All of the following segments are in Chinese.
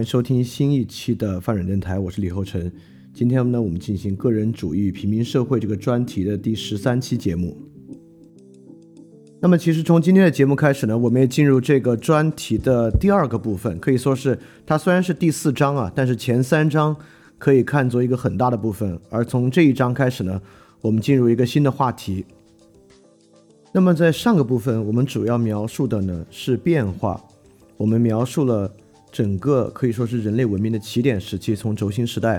迎收听新一期的泛软电台，我是李厚成。今天呢，我们进行个人主义平民社会这个专题的第十三期节目。那么，其实从今天的节目开始呢，我们也进入这个专题的第二个部分，可以说是它虽然是第四章啊，但是前三章可以看作一个很大的部分。而从这一章开始呢，我们进入一个新的话题。那么，在上个部分，我们主要描述的呢是变化，我们描述了。整个可以说是人类文明的起点时期，从轴心时代，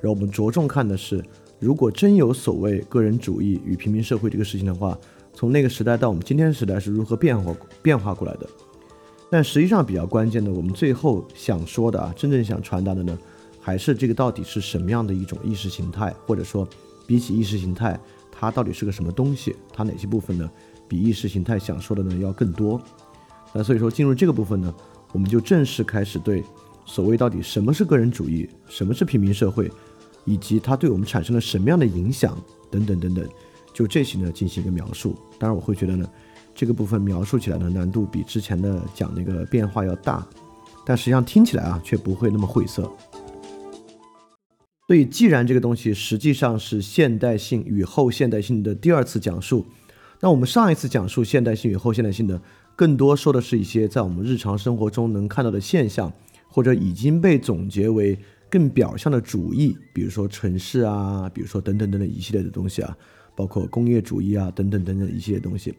然后我们着重看的是，如果真有所谓个人主义与平民社会这个事情的话，从那个时代到我们今天时代是如何变化变化过来的。但实际上比较关键的，我们最后想说的啊，真正想传达的呢，还是这个到底是什么样的一种意识形态，或者说比起意识形态，它到底是个什么东西？它哪些部分呢，比意识形态想说的呢要更多？那所以说进入这个部分呢？我们就正式开始对所谓到底什么是个人主义，什么是平民社会，以及它对我们产生了什么样的影响等等等等，就这些呢进行一个描述。当然，我会觉得呢，这个部分描述起来的难度比之前的讲那个变化要大，但实际上听起来啊却不会那么晦涩。所以，既然这个东西实际上是现代性与后现代性的第二次讲述，那我们上一次讲述现代性与后现代性的。更多说的是一些在我们日常生活中能看到的现象，或者已经被总结为更表象的主义，比如说城市啊，比如说等等等等一系列的东西啊，包括工业主义啊等等等等一系列东西。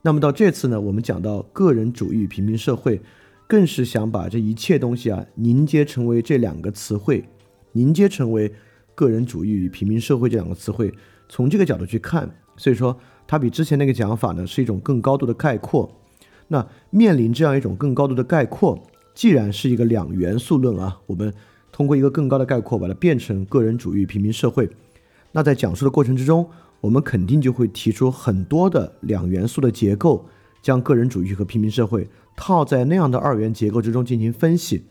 那么到这次呢，我们讲到个人主义与平民社会，更是想把这一切东西啊凝结成为这两个词汇，凝结成为个人主义与平民社会这两个词汇，从这个角度去看，所以说它比之前那个讲法呢是一种更高度的概括。那面临这样一种更高度的概括，既然是一个两元素论啊，我们通过一个更高的概括把它变成个人主义平民社会，那在讲述的过程之中，我们肯定就会提出很多的两元素的结构，将个人主义和平民社会套在那样的二元结构之中进行分析。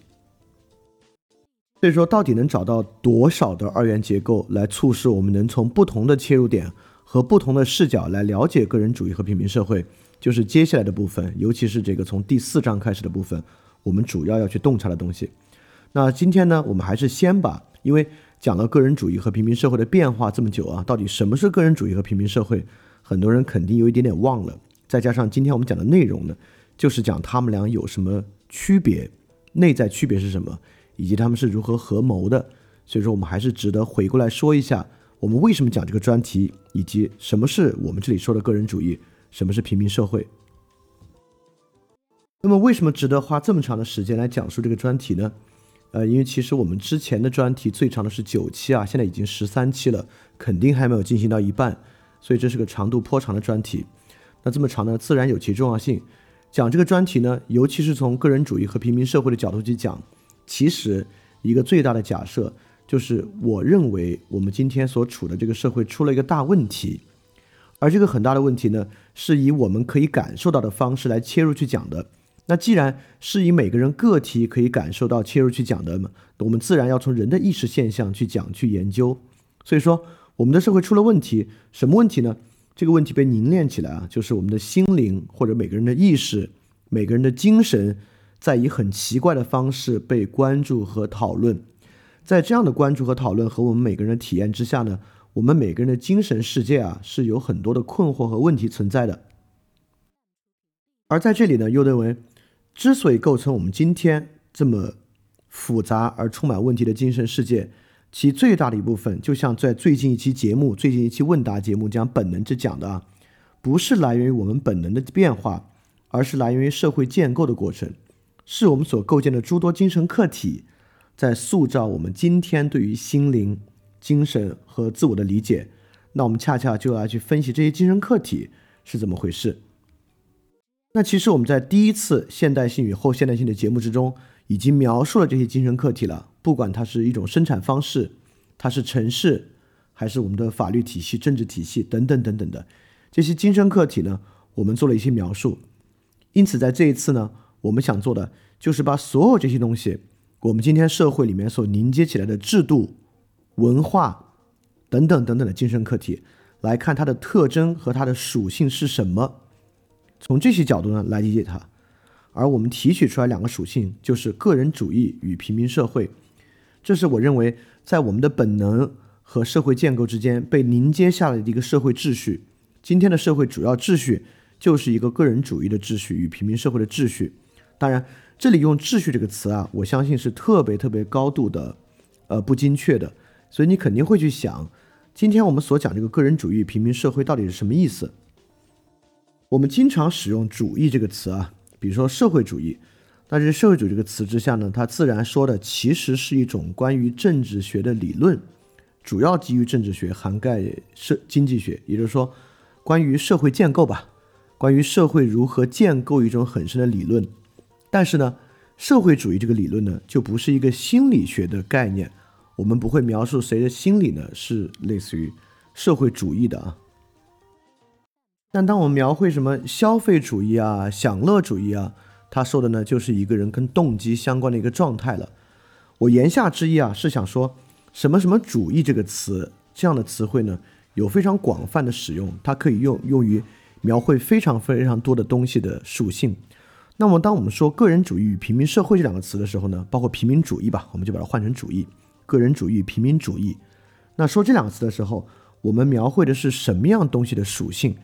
所以说，到底能找到多少的二元结构来促使我们能从不同的切入点和不同的视角来了解个人主义和平民社会？就是接下来的部分，尤其是这个从第四章开始的部分，我们主要要去洞察的东西。那今天呢，我们还是先把，因为讲了个人主义和平民社会的变化这么久啊，到底什么是个人主义和平民社会，很多人肯定有一点点忘了。再加上今天我们讲的内容呢，就是讲他们俩有什么区别，内在区别是什么，以及他们是如何合谋的。所以说，我们还是值得回过来说一下，我们为什么讲这个专题，以及什么是我们这里说的个人主义，什么是平民社会。那么，为什么值得花这么长的时间来讲述这个专题呢？呃，因为其实我们之前的专题最长的是九期啊，现在已经十三期了，肯定还没有进行到一半，所以这是个长度颇长的专题。那这么长呢，自然有其重要性。讲这个专题呢，尤其是从个人主义和平民社会的角度去讲，其实一个最大的假设就是，我认为我们今天所处的这个社会出了一个大问题，而这个很大的问题呢，是以我们可以感受到的方式来切入去讲的。那既然是以每个人个体可以感受到切入去讲的嘛，我们自然要从人的意识现象去讲去研究。所以说，我们的社会出了问题，什么问题呢？这个问题被凝练起来啊，就是我们的心灵或者每个人的意识、每个人的精神，在以很奇怪的方式被关注和讨论。在这样的关注和讨论和我们每个人的体验之下呢，我们每个人的精神世界啊是有很多的困惑和问题存在的。而在这里呢，又认为。之所以构成我们今天这么复杂而充满问题的精神世界，其最大的一部分，就像在最近一期节目、最近一期问答节目讲本能之讲的啊，不是来源于我们本能的变化，而是来源于社会建构的过程，是我们所构建的诸多精神客体，在塑造我们今天对于心灵、精神和自我的理解。那我们恰恰就要去分析这些精神客体是怎么回事。那其实我们在第一次现代性与后现代性的节目之中，已经描述了这些精神客体了。不管它是一种生产方式，它是城市，还是我们的法律体系、政治体系等等等等的这些精神客体呢，我们做了一些描述。因此，在这一次呢，我们想做的就是把所有这些东西，我们今天社会里面所凝结起来的制度、文化等等等等的精神客体，来看它的特征和它的属性是什么。从这些角度呢来理解它，而我们提取出来两个属性，就是个人主义与平民社会。这是我认为在我们的本能和社会建构之间被凝结下来的一个社会秩序。今天的社会主要秩序就是一个个人主义的秩序与平民社会的秩序。当然，这里用“秩序”这个词啊，我相信是特别特别高度的，呃，不精确的。所以你肯定会去想，今天我们所讲这个个人主义平民社会到底是什么意思？我们经常使用“主义”这个词啊，比如说社会主义。但是“社会主义”这个词之下呢，它自然说的其实是一种关于政治学的理论，主要基于政治学，涵盖社经济学，也就是说，关于社会建构吧，关于社会如何建构一种很深的理论。但是呢，社会主义这个理论呢，就不是一个心理学的概念，我们不会描述谁的心理呢是类似于社会主义的啊。但当我们描绘什么消费主义啊、享乐主义啊，他说的呢，就是一个人跟动机相关的一个状态了。我言下之意啊，是想说，什么什么主义这个词，这样的词汇呢，有非常广泛的使用，它可以用用于描绘非常非常多的东西的属性。那么，当我们说个人主义与平民社会这两个词的时候呢，包括平民主义吧，我们就把它换成主义。个人主义、平民主义，那说这两个词的时候，我们描绘的是什么样东西的属性？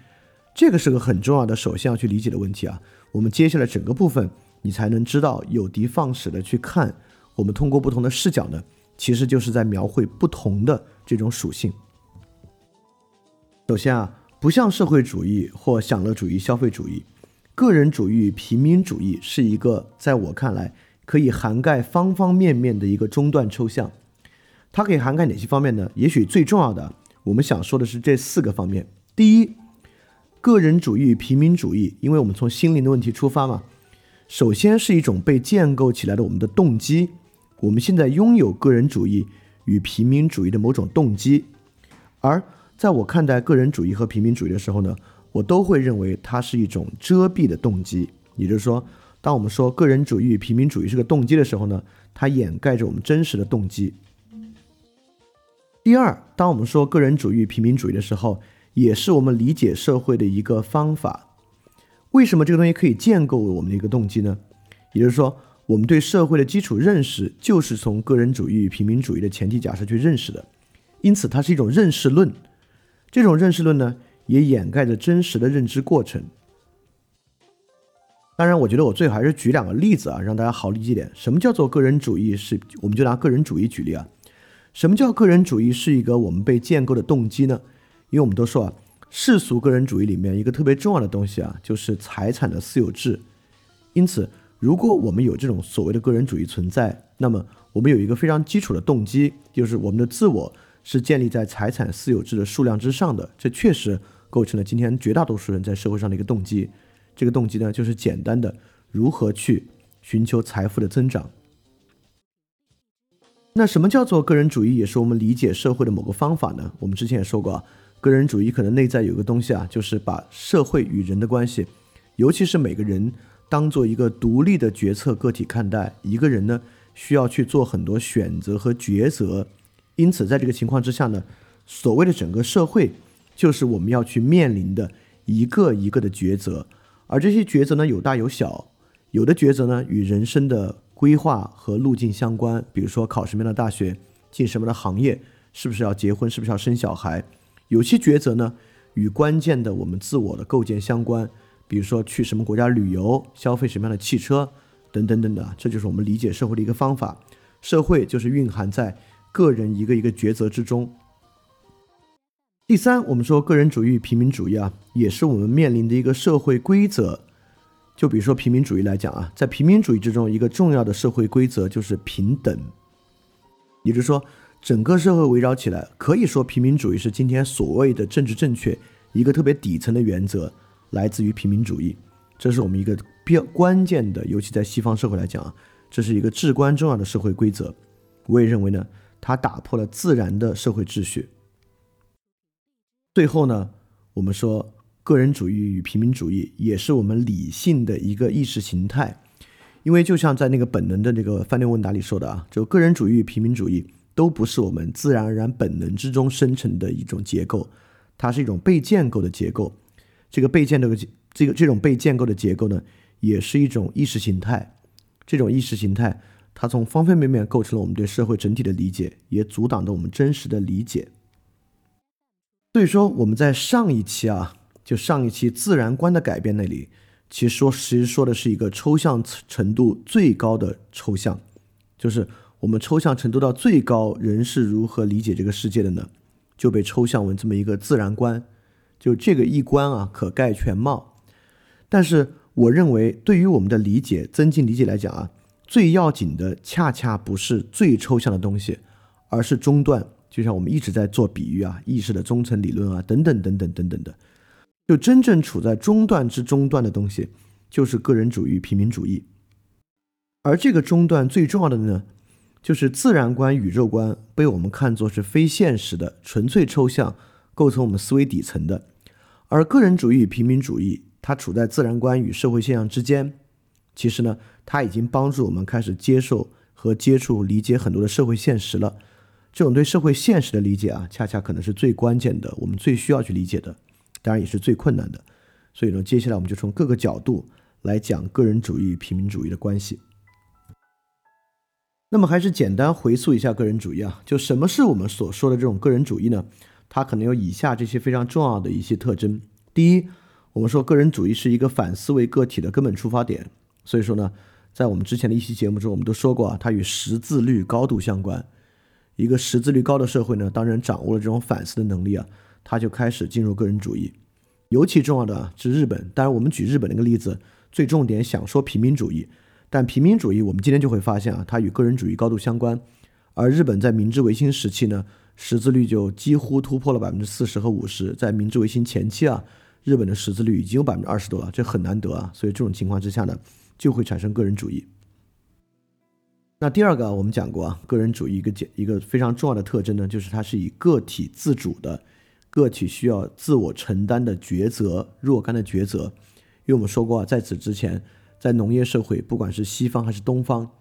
这个是个很重要的，首先要去理解的问题啊。我们接下来整个部分，你才能知道有的放矢的去看。我们通过不同的视角呢，其实就是在描绘不同的这种属性。首先啊，不像社会主义或享乐主义、消费主义，个人主义、平民主义是一个在我看来可以涵盖方方面面的一个中断抽象。它可以涵盖哪些方面呢？也许最重要的，我们想说的是这四个方面。第一。个人主义与平民主义，因为我们从心灵的问题出发嘛，首先是一种被建构起来的我们的动机。我们现在拥有个人主义与平民主义的某种动机，而在我看待个人主义和平民主义的时候呢，我都会认为它是一种遮蔽的动机。也就是说，当我们说个人主义与平民主义是个动机的时候呢，它掩盖着我们真实的动机。第二，当我们说个人主义平民主义的时候，也是我们理解社会的一个方法。为什么这个东西可以建构我们的一个动机呢？也就是说，我们对社会的基础认识就是从个人主义与平民主义的前提假设去认识的，因此它是一种认识论。这种认识论呢，也掩盖着真实的认知过程。当然，我觉得我最好还是举两个例子啊，让大家好理解点。什么叫做个人主义？是我们就拿个人主义举例啊。什么叫个人主义是一个我们被建构的动机呢？因为我们都说啊，世俗个人主义里面一个特别重要的东西啊，就是财产的私有制。因此，如果我们有这种所谓的个人主义存在，那么我们有一个非常基础的动机，就是我们的自我是建立在财产私有制的数量之上的。这确实构成了今天绝大多数人在社会上的一个动机。这个动机呢，就是简单的如何去寻求财富的增长。那什么叫做个人主义？也是我们理解社会的某个方法呢？我们之前也说过啊，个人主义可能内在有个东西啊，就是把社会与人的关系，尤其是每个人当做一个独立的决策个体看待。一个人呢，需要去做很多选择和抉择，因此在这个情况之下呢，所谓的整个社会，就是我们要去面临的一个一个的抉择。而这些抉择呢，有大有小，有的抉择呢与人生的规划和路径相关，比如说考什么样的大学，进什么的行业，是不是要结婚，是不是要生小孩；有些抉择呢与关键的我们自我的构建相关，比如说去什么国家旅游，消费什么样的汽车，等等等等。这就是我们理解社会的一个方法。社会就是蕴含在个人一个一个抉择之中。第三，我们说个人主义平民主义啊，也是我们面临的一个社会规则。就比如说平民主义来讲啊，在平民主义之中，一个重要的社会规则就是平等。也就是说，整个社会围绕起来，可以说平民主义是今天所谓的政治正确一个特别底层的原则，来自于平民主义。这是我们一个比较关键的，尤其在西方社会来讲啊，这是一个至关重要的社会规则。我也认为呢，它打破了自然的社会秩序。最后呢，我们说个人主义与平民主义也是我们理性的一个意识形态，因为就像在那个本能的那个饭店问答里说的啊，就个人主义与平民主义都不是我们自然而然本能之中生成的一种结构，它是一种被建构的结构。这个被建构的这个这种被建构的结构呢，也是一种意识形态。这种意识形态，它从方方面面构成了我们对社会整体的理解，也阻挡着我们真实的理解。所以说，我们在上一期啊，就上一期自然观的改变那里，其实说其实说的是一个抽象程度最高的抽象，就是我们抽象程度到最高，人是如何理解这个世界的呢？就被抽象为这么一个自然观，就这个一观啊，可概全貌。但是我认为，对于我们的理解、增进理解来讲啊，最要紧的恰恰不是最抽象的东西，而是中断。就像我们一直在做比喻啊，意识的中层理论啊，等等等等等等的，就真正处在中段之中段的东西，就是个人主义、平民主义。而这个中段最重要的呢，就是自然观、宇宙观被我们看作是非现实的、纯粹抽象，构成我们思维底层的。而个人主义与平民主义，它处在自然观与社会现象之间。其实呢，它已经帮助我们开始接受和接触、理解很多的社会现实了。这种对社会现实的理解啊，恰恰可能是最关键的，我们最需要去理解的，当然也是最困难的。所以呢，接下来我们就从各个角度来讲个人主义与平民主义的关系。那么还是简单回溯一下个人主义啊，就什么是我们所说的这种个人主义呢？它可能有以下这些非常重要的一些特征。第一，我们说个人主义是一个反思维个体的根本出发点。所以说呢，在我们之前的一期节目中，我们都说过啊，它与识字率高度相关。一个识字率高的社会呢，当然掌握了这种反思的能力啊，他就开始进入个人主义。尤其重要的是日本，当然我们举日本那个例子，最重点想说平民主义。但平民主义我们今天就会发现啊，它与个人主义高度相关。而日本在明治维新时期呢，识字率就几乎突破了百分之四十和五十。在明治维新前期啊，日本的识字率已经有百分之二十多了，这很难得啊。所以这种情况之下呢，就会产生个人主义。那第二个，我们讲过啊，个人主义一个简一个非常重要的特征呢，就是它是以个体自主的，个体需要自我承担的抉择，若干的抉择。因为我们说过啊，在此之前，在农业社会，不管是西方还是东方，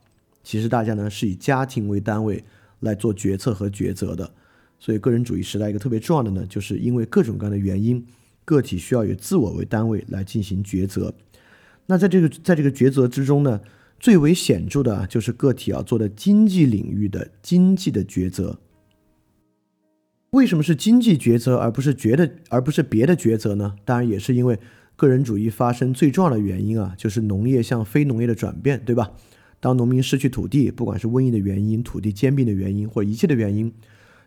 其实大家呢是以家庭为单位来做决策和抉择的。所以，个人主义时代一个特别重要的呢，就是因为各种各样的原因，个体需要以自我为单位来进行抉择。那在这个在这个抉择之中呢？最为显著的就是个体要做的经济领域的经济的抉择。为什么是经济抉择而不是觉得而不是别的抉择呢？当然也是因为个人主义发生最重要的原因啊，就是农业向非农业的转变，对吧？当农民失去土地，不管是瘟疫的原因、土地兼并的原因或一切的原因，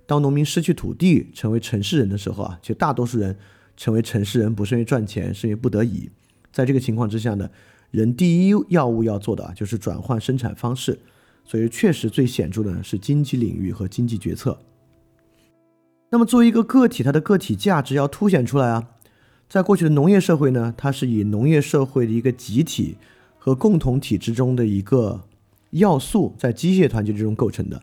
当农民失去土地成为城市人的时候啊，其实大多数人成为城市人不是因为赚钱，是因为不得已。在这个情况之下呢，人第一要务要做的啊，就是转换生产方式。所以确实最显著的是经济领域和经济决策。那么，作为一个个体，它的个体价值要凸显出来啊。在过去的农业社会呢，它是以农业社会的一个集体和共同体之中的一个要素，在机械团结之中构成的；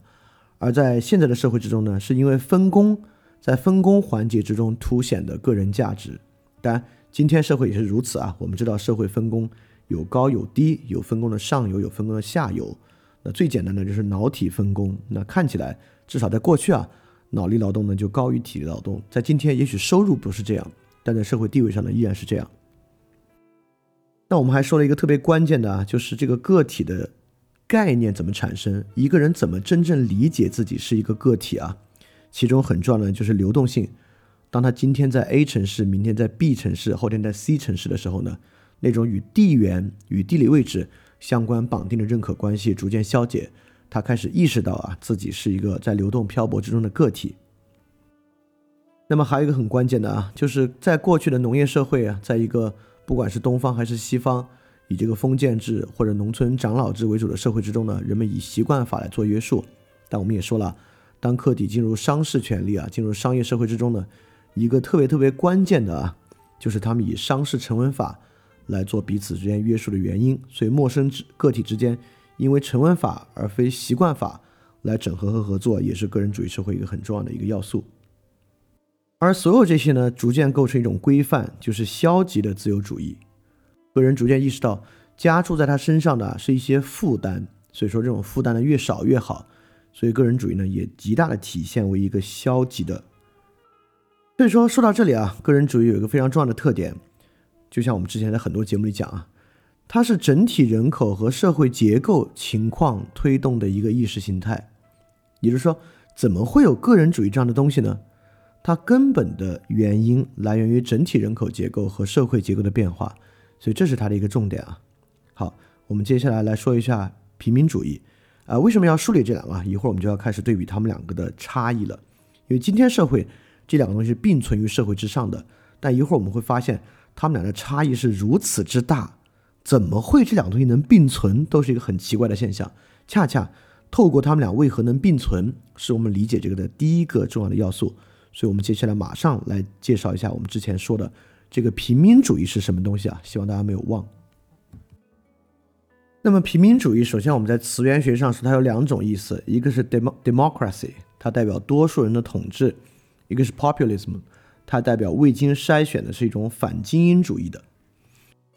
而在现在的社会之中呢，是因为分工，在分工环节之中凸显的个人价值。当然，今天社会也是如此啊。我们知道，社会分工有高有低，有分工的上游，有分工的下游。那最简单的就是脑体分工。那看起来，至少在过去啊。脑力劳动呢就高于体力劳动，在今天也许收入不是这样，但在社会地位上呢依然是这样。那我们还说了一个特别关键的啊，就是这个个体的概念怎么产生，一个人怎么真正理解自己是一个个体啊？其中很重要的就是流动性。当他今天在 A 城市，明天在 B 城市，后天在 C 城市的时候呢，那种与地缘与地理位置相关绑定的认可关系逐渐消解。他开始意识到啊，自己是一个在流动漂泊之中的个体。那么还有一个很关键的啊，就是在过去的农业社会啊，在一个不管是东方还是西方，以这个封建制或者农村长老制为主的社会之中呢，人们以习惯法来做约束。但我们也说了，当客体进入商事权利啊，进入商业社会之中呢，一个特别特别关键的啊，就是他们以商事成文法来做彼此之间约束的原因。所以陌生之个体之间。因为成文法而非习惯法来整合和合作，也是个人主义社会一个很重要的一个要素。而所有这些呢，逐渐构成一种规范，就是消极的自由主义。个人逐渐意识到，加注在他身上的是一些负担，所以说这种负担呢越少越好。所以个人主义呢也极大的体现为一个消极的。所以说说到这里啊，个人主义有一个非常重要的特点，就像我们之前在很多节目里讲啊。它是整体人口和社会结构情况推动的一个意识形态，也就是说，怎么会有个人主义这样的东西呢？它根本的原因来源于整体人口结构和社会结构的变化，所以这是它的一个重点啊。好，我们接下来来说一下平民主义啊，为什么要梳理这两个？一会儿我们就要开始对比他们两个的差异了，因为今天社会这两个东西并存于社会之上的，但一会儿我们会发现他们俩的差异是如此之大。怎么会这两个东西能并存，都是一个很奇怪的现象。恰恰透过他们俩为何能并存，是我们理解这个的第一个重要的要素。所以，我们接下来马上来介绍一下我们之前说的这个平民主义是什么东西啊？希望大家没有忘。那么，平民主义首先我们在词源学上说它有两种意思，一个是 democracy，它代表多数人的统治；一个是 populism，它代表未经筛选的是一种反精英主义的。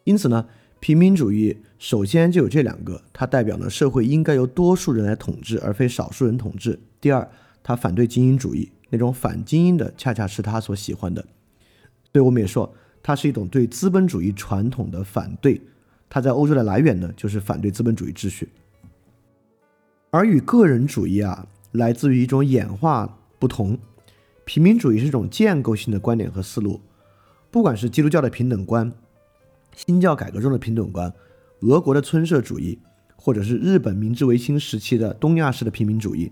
因此呢。平民主义首先就有这两个，它代表呢社会应该由多数人来统治，而非少数人统治。第二，它反对精英主义，那种反精英的恰恰是他所喜欢的。所以我们也说，它是一种对资本主义传统的反对。它在欧洲的来源呢，就是反对资本主义秩序。而与个人主义啊，来自于一种演化不同，平民主义是一种建构性的观点和思路，不管是基督教的平等观。新教改革中的平等观，俄国的村社主义，或者是日本明治维新时期的东亚式的平民主义，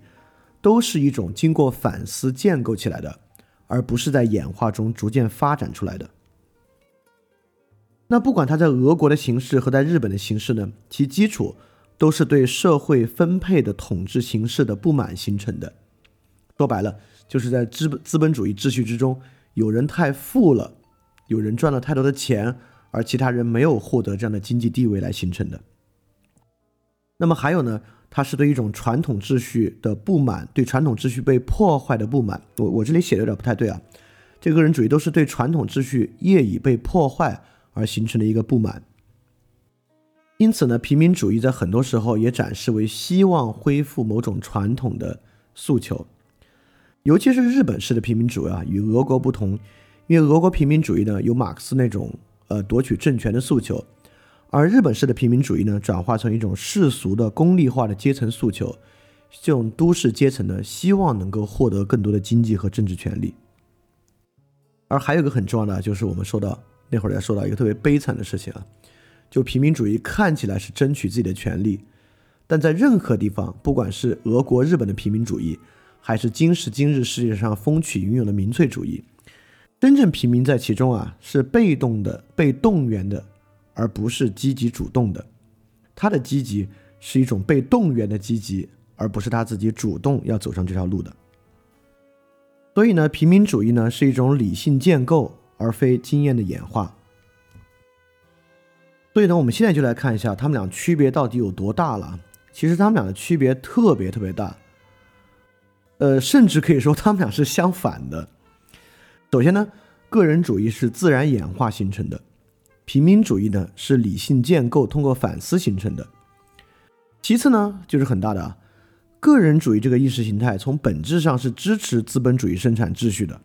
都是一种经过反思建构起来的，而不是在演化中逐渐发展出来的。那不管它在俄国的形式和在日本的形式呢，其基础都是对社会分配的统治形式的不满形成的。说白了，就是在资本资本主义秩序之中，有人太富了，有人赚了太多的钱。而其他人没有获得这样的经济地位来形成的。那么还有呢？它是对一种传统秩序的不满，对传统秩序被破坏的不满。我我这里写的有点不太对啊。这个人主义都是对传统秩序业已被破坏而形成的一个不满。因此呢，平民主义在很多时候也展示为希望恢复某种传统的诉求。尤其是日本式的平民主义啊，与俄国不同，因为俄国平民主义呢有马克思那种。呃，夺取政权的诉求，而日本式的平民主义呢，转化成一种世俗的功利化的阶层诉求，这种都市阶层呢，希望能够获得更多的经济和政治权利。而还有一个很重要的，就是我们说到那会儿要说到一个特别悲惨的事情啊，就平民主义看起来是争取自己的权利，但在任何地方，不管是俄国、日本的平民主义，还是今时今日世界上风起云涌的民粹主义，真正平民在其中啊，是被动的、被动员的，而不是积极主动的。他的积极是一种被动员的积极，而不是他自己主动要走上这条路的。所以呢，平民主义呢是一种理性建构，而非经验的演化。所以呢，我们现在就来看一下他们俩区别到底有多大了。其实他们俩的区别特别特别大，呃，甚至可以说他们俩是相反的。首先呢，个人主义是自然演化形成的，平民主义呢是理性建构通过反思形成的。其次呢，就是很大的。个人主义这个意识形态从本质上是支持资本主义生产秩序的，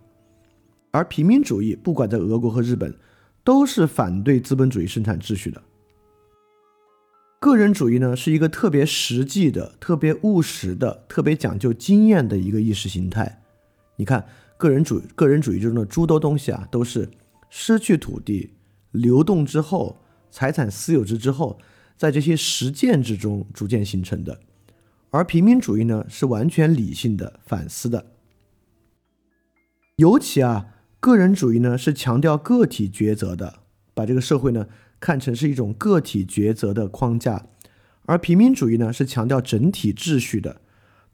而平民主义不管在俄国和日本，都是反对资本主义生产秩序的。个人主义呢是一个特别实际的、特别务实的、特别讲究经验的一个意识形态。你看，个人主个人主义之中的诸多东西啊，都是失去土地、流动之后、财产私有制之后，在这些实践之中逐渐形成的。而平民主义呢，是完全理性的、反思的。尤其啊，个人主义呢是强调个体抉择的，把这个社会呢看成是一种个体抉择的框架；而平民主义呢是强调整体秩序的，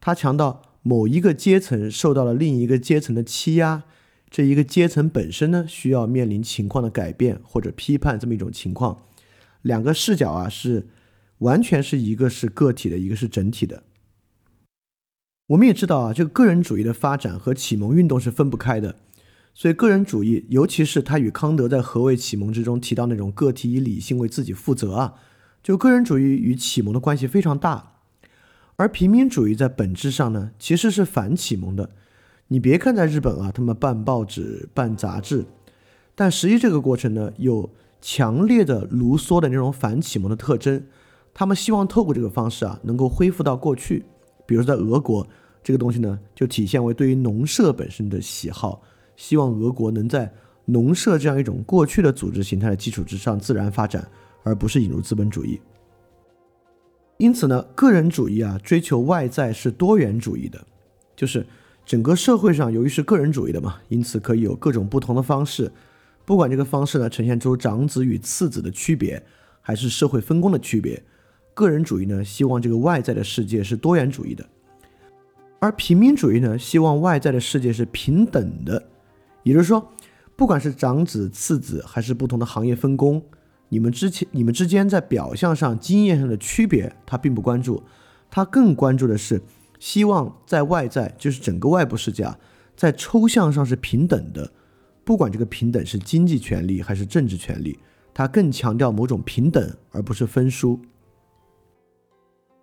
它强调某一个阶层受到了另一个阶层的欺压，这一个阶层本身呢需要面临情况的改变或者批判这么一种情况。两个视角啊是。完全是一个是个体的，一个是整体的。我们也知道啊，这个个人主义的发展和启蒙运动是分不开的。所以，个人主义，尤其是他与康德在《何谓启蒙》之中提到那种个体以理性为自己负责啊，就个人主义与启蒙的关系非常大。而平民主义在本质上呢，其实是反启蒙的。你别看在日本啊，他们办报纸、办杂志，但实际这个过程呢，有强烈的卢梭的那种反启蒙的特征。他们希望透过这个方式啊，能够恢复到过去。比如在俄国，这个东西呢，就体现为对于农社本身的喜好，希望俄国能在农社这样一种过去的组织形态的基础之上自然发展，而不是引入资本主义。因此呢，个人主义啊，追求外在是多元主义的，就是整个社会上由于是个人主义的嘛，因此可以有各种不同的方式，不管这个方式呢呈现出长子与次子的区别，还是社会分工的区别。个人主义呢，希望这个外在的世界是多元主义的，而平民主义呢，希望外在的世界是平等的。也就是说，不管是长子、次子，还是不同的行业分工，你们之前、你们之间在表象上、经验上的区别，他并不关注，他更关注的是，希望在外在，就是整个外部世界啊，在抽象上是平等的。不管这个平等是经济权利还是政治权利，他更强调某种平等，而不是分殊。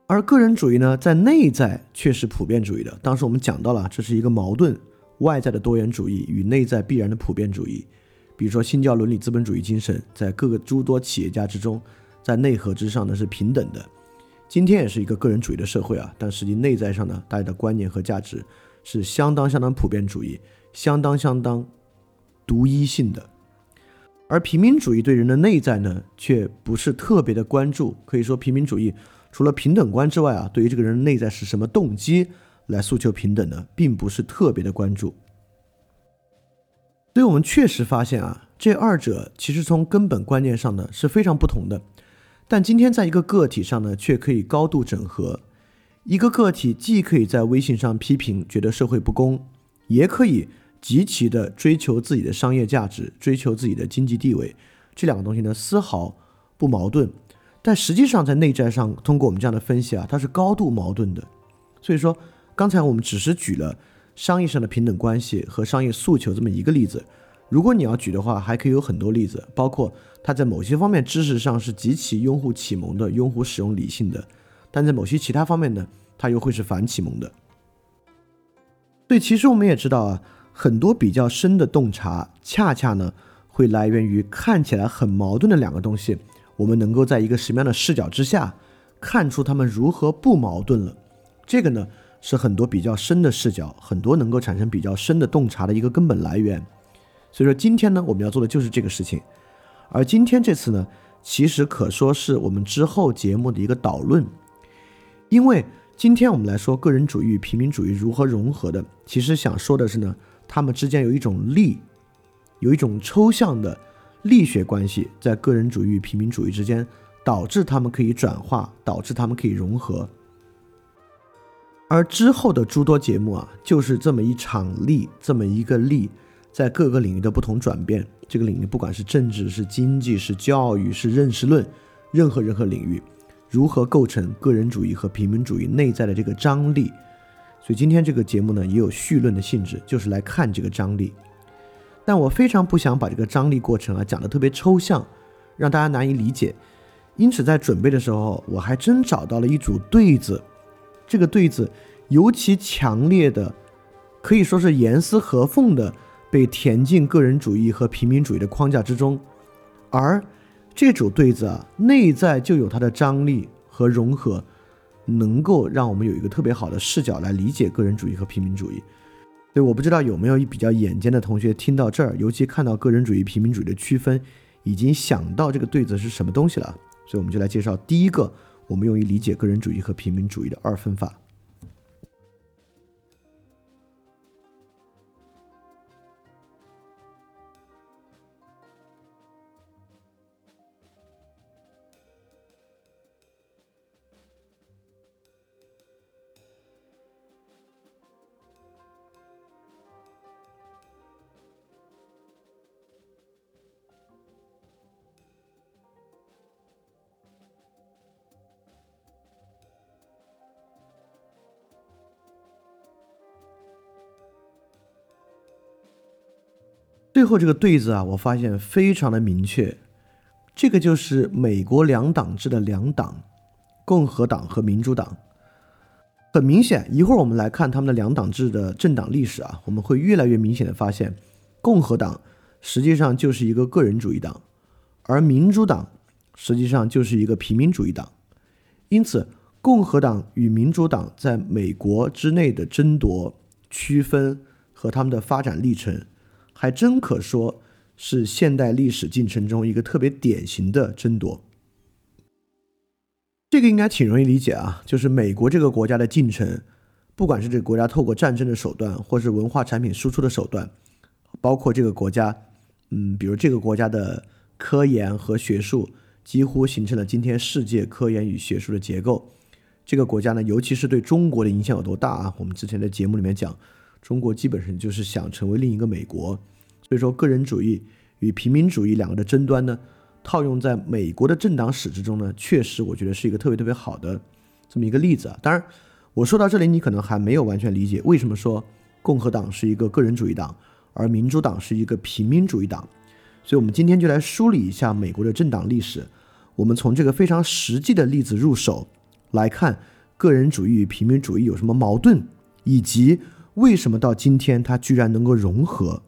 而个人主义呢，在内在却是普遍主义的。当时我们讲到了，这是一个矛盾：外在的多元主义与内在必然的普遍主义。比如说，新教伦理资本主义精神在各个诸多企业家之中，在内核之上呢是平等的。今天也是一个个人主义的社会啊，但实际内在上呢，大家的观念和价值是相当相当普遍主义，相当相当独一性的。而平民主义对人的内在呢，却不是特别的关注。可以说，平民主义。除了平等观之外啊，对于这个人内在是什么动机来诉求平等呢，并不是特别的关注。所以我们确实发现啊，这二者其实从根本观念上呢是非常不同的。但今天在一个个体上呢，却可以高度整合。一个个体既可以在微信上批评，觉得社会不公，也可以极其的追求自己的商业价值，追求自己的经济地位。这两个东西呢，丝毫不矛盾。但实际上，在内在上，通过我们这样的分析啊，它是高度矛盾的。所以说，刚才我们只是举了商业上的平等关系和商业诉求这么一个例子。如果你要举的话，还可以有很多例子，包括它在某些方面知识上是极其拥护启蒙的，拥护使用理性的，但在某些其他方面呢，它又会是反启蒙的。所以，其实我们也知道啊，很多比较深的洞察，恰恰呢，会来源于看起来很矛盾的两个东西。我们能够在一个什么样的视角之下，看出他们如何不矛盾了。这个呢，是很多比较深的视角，很多能够产生比较深的洞察的一个根本来源。所以说，今天呢，我们要做的就是这个事情。而今天这次呢，其实可说是我们之后节目的一个导论，因为今天我们来说个人主义与平民主义如何融合的，其实想说的是呢，他们之间有一种力，有一种抽象的力学关系，在个人主义与平民主义之间，导致他们可以转化，导致他们可以融合。而之后的诸多节目啊，就是这么一场力，这么一个力，在各个领域的不同转变。这个领域不管是政治、是经济、是教育、是认识论，任何任何领域，如何构成个人主义和平民主义内在的这个张力？所以今天这个节目呢，也有绪论的性质，就是来看这个张力。但我非常不想把这个张力过程啊讲得特别抽象，让大家难以理解。因此在准备的时候，我还真找到了一组对子。这个对子尤其强烈的，可以说是严丝合缝的。被填进个人主义和平民主义的框架之中，而这组对子啊，内在就有它的张力和融合，能够让我们有一个特别好的视角来理解个人主义和平民主义。对我不知道有没有比较眼尖的同学听到这儿，尤其看到个人主义、平民主义的区分，已经想到这个对子是什么东西了。所以我们就来介绍第一个我们用于理解个人主义和平民主义的二分法。最后这个对子啊，我发现非常的明确，这个就是美国两党制的两党，共和党和民主党。很明显，一会儿我们来看他们的两党制的政党历史啊，我们会越来越明显的发现，共和党实际上就是一个个人主义党，而民主党实际上就是一个平民主义党。因此，共和党与民主党在美国之内的争夺、区分和他们的发展历程。还真可说是现代历史进程中一个特别典型的争夺。这个应该挺容易理解啊，就是美国这个国家的进程，不管是这个国家透过战争的手段，或是文化产品输出的手段，包括这个国家，嗯，比如这个国家的科研和学术，几乎形成了今天世界科研与学术的结构。这个国家呢，尤其是对中国的影响有多大啊？我们之前的节目里面讲，中国基本上就是想成为另一个美国。所以说，个人主义与平民主义两个的争端呢，套用在美国的政党史之中呢，确实我觉得是一个特别特别好的这么一个例子啊。当然，我说到这里，你可能还没有完全理解为什么说共和党是一个个人主义党，而民主党是一个平民主义党。所以，我们今天就来梳理一下美国的政党历史。我们从这个非常实际的例子入手来看，个人主义与平民主义有什么矛盾，以及为什么到今天它居然能够融合。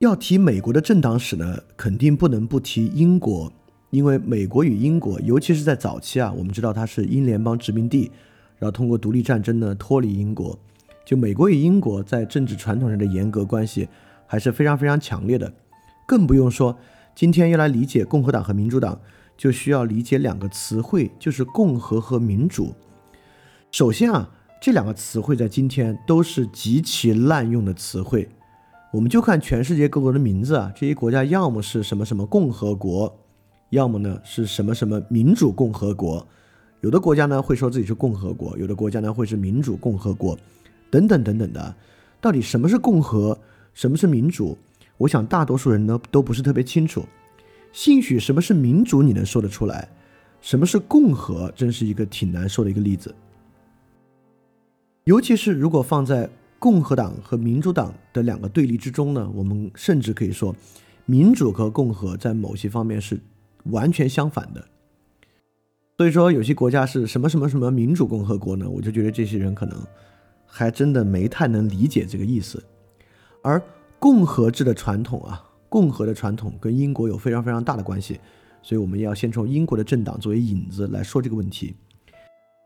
要提美国的政党史呢，肯定不能不提英国，因为美国与英国，尤其是在早期啊，我们知道它是英联邦殖民地，然后通过独立战争呢脱离英国，就美国与英国在政治传统上的严格关系还是非常非常强烈的，更不用说今天要来理解共和党和民主党，就需要理解两个词汇，就是共和和民主。首先啊，这两个词汇在今天都是极其滥用的词汇。我们就看全世界各国的名字啊，这些国家要么是什么什么共和国，要么呢是什么什么民主共和国。有的国家呢会说自己是共和国，有的国家呢会是民主共和国，等等等等的。到底什么是共和，什么是民主？我想大多数人呢都不是特别清楚。兴许什么是民主你能说得出来，什么是共和，真是一个挺难说的一个例子。尤其是如果放在。共和党和民主党的两个对立之中呢，我们甚至可以说，民主和共和在某些方面是完全相反的。所以说，有些国家是什么什么什么民主共和国呢？我就觉得这些人可能还真的没太能理解这个意思。而共和制的传统啊，共和的传统跟英国有非常非常大的关系，所以我们要先从英国的政党作为引子来说这个问题。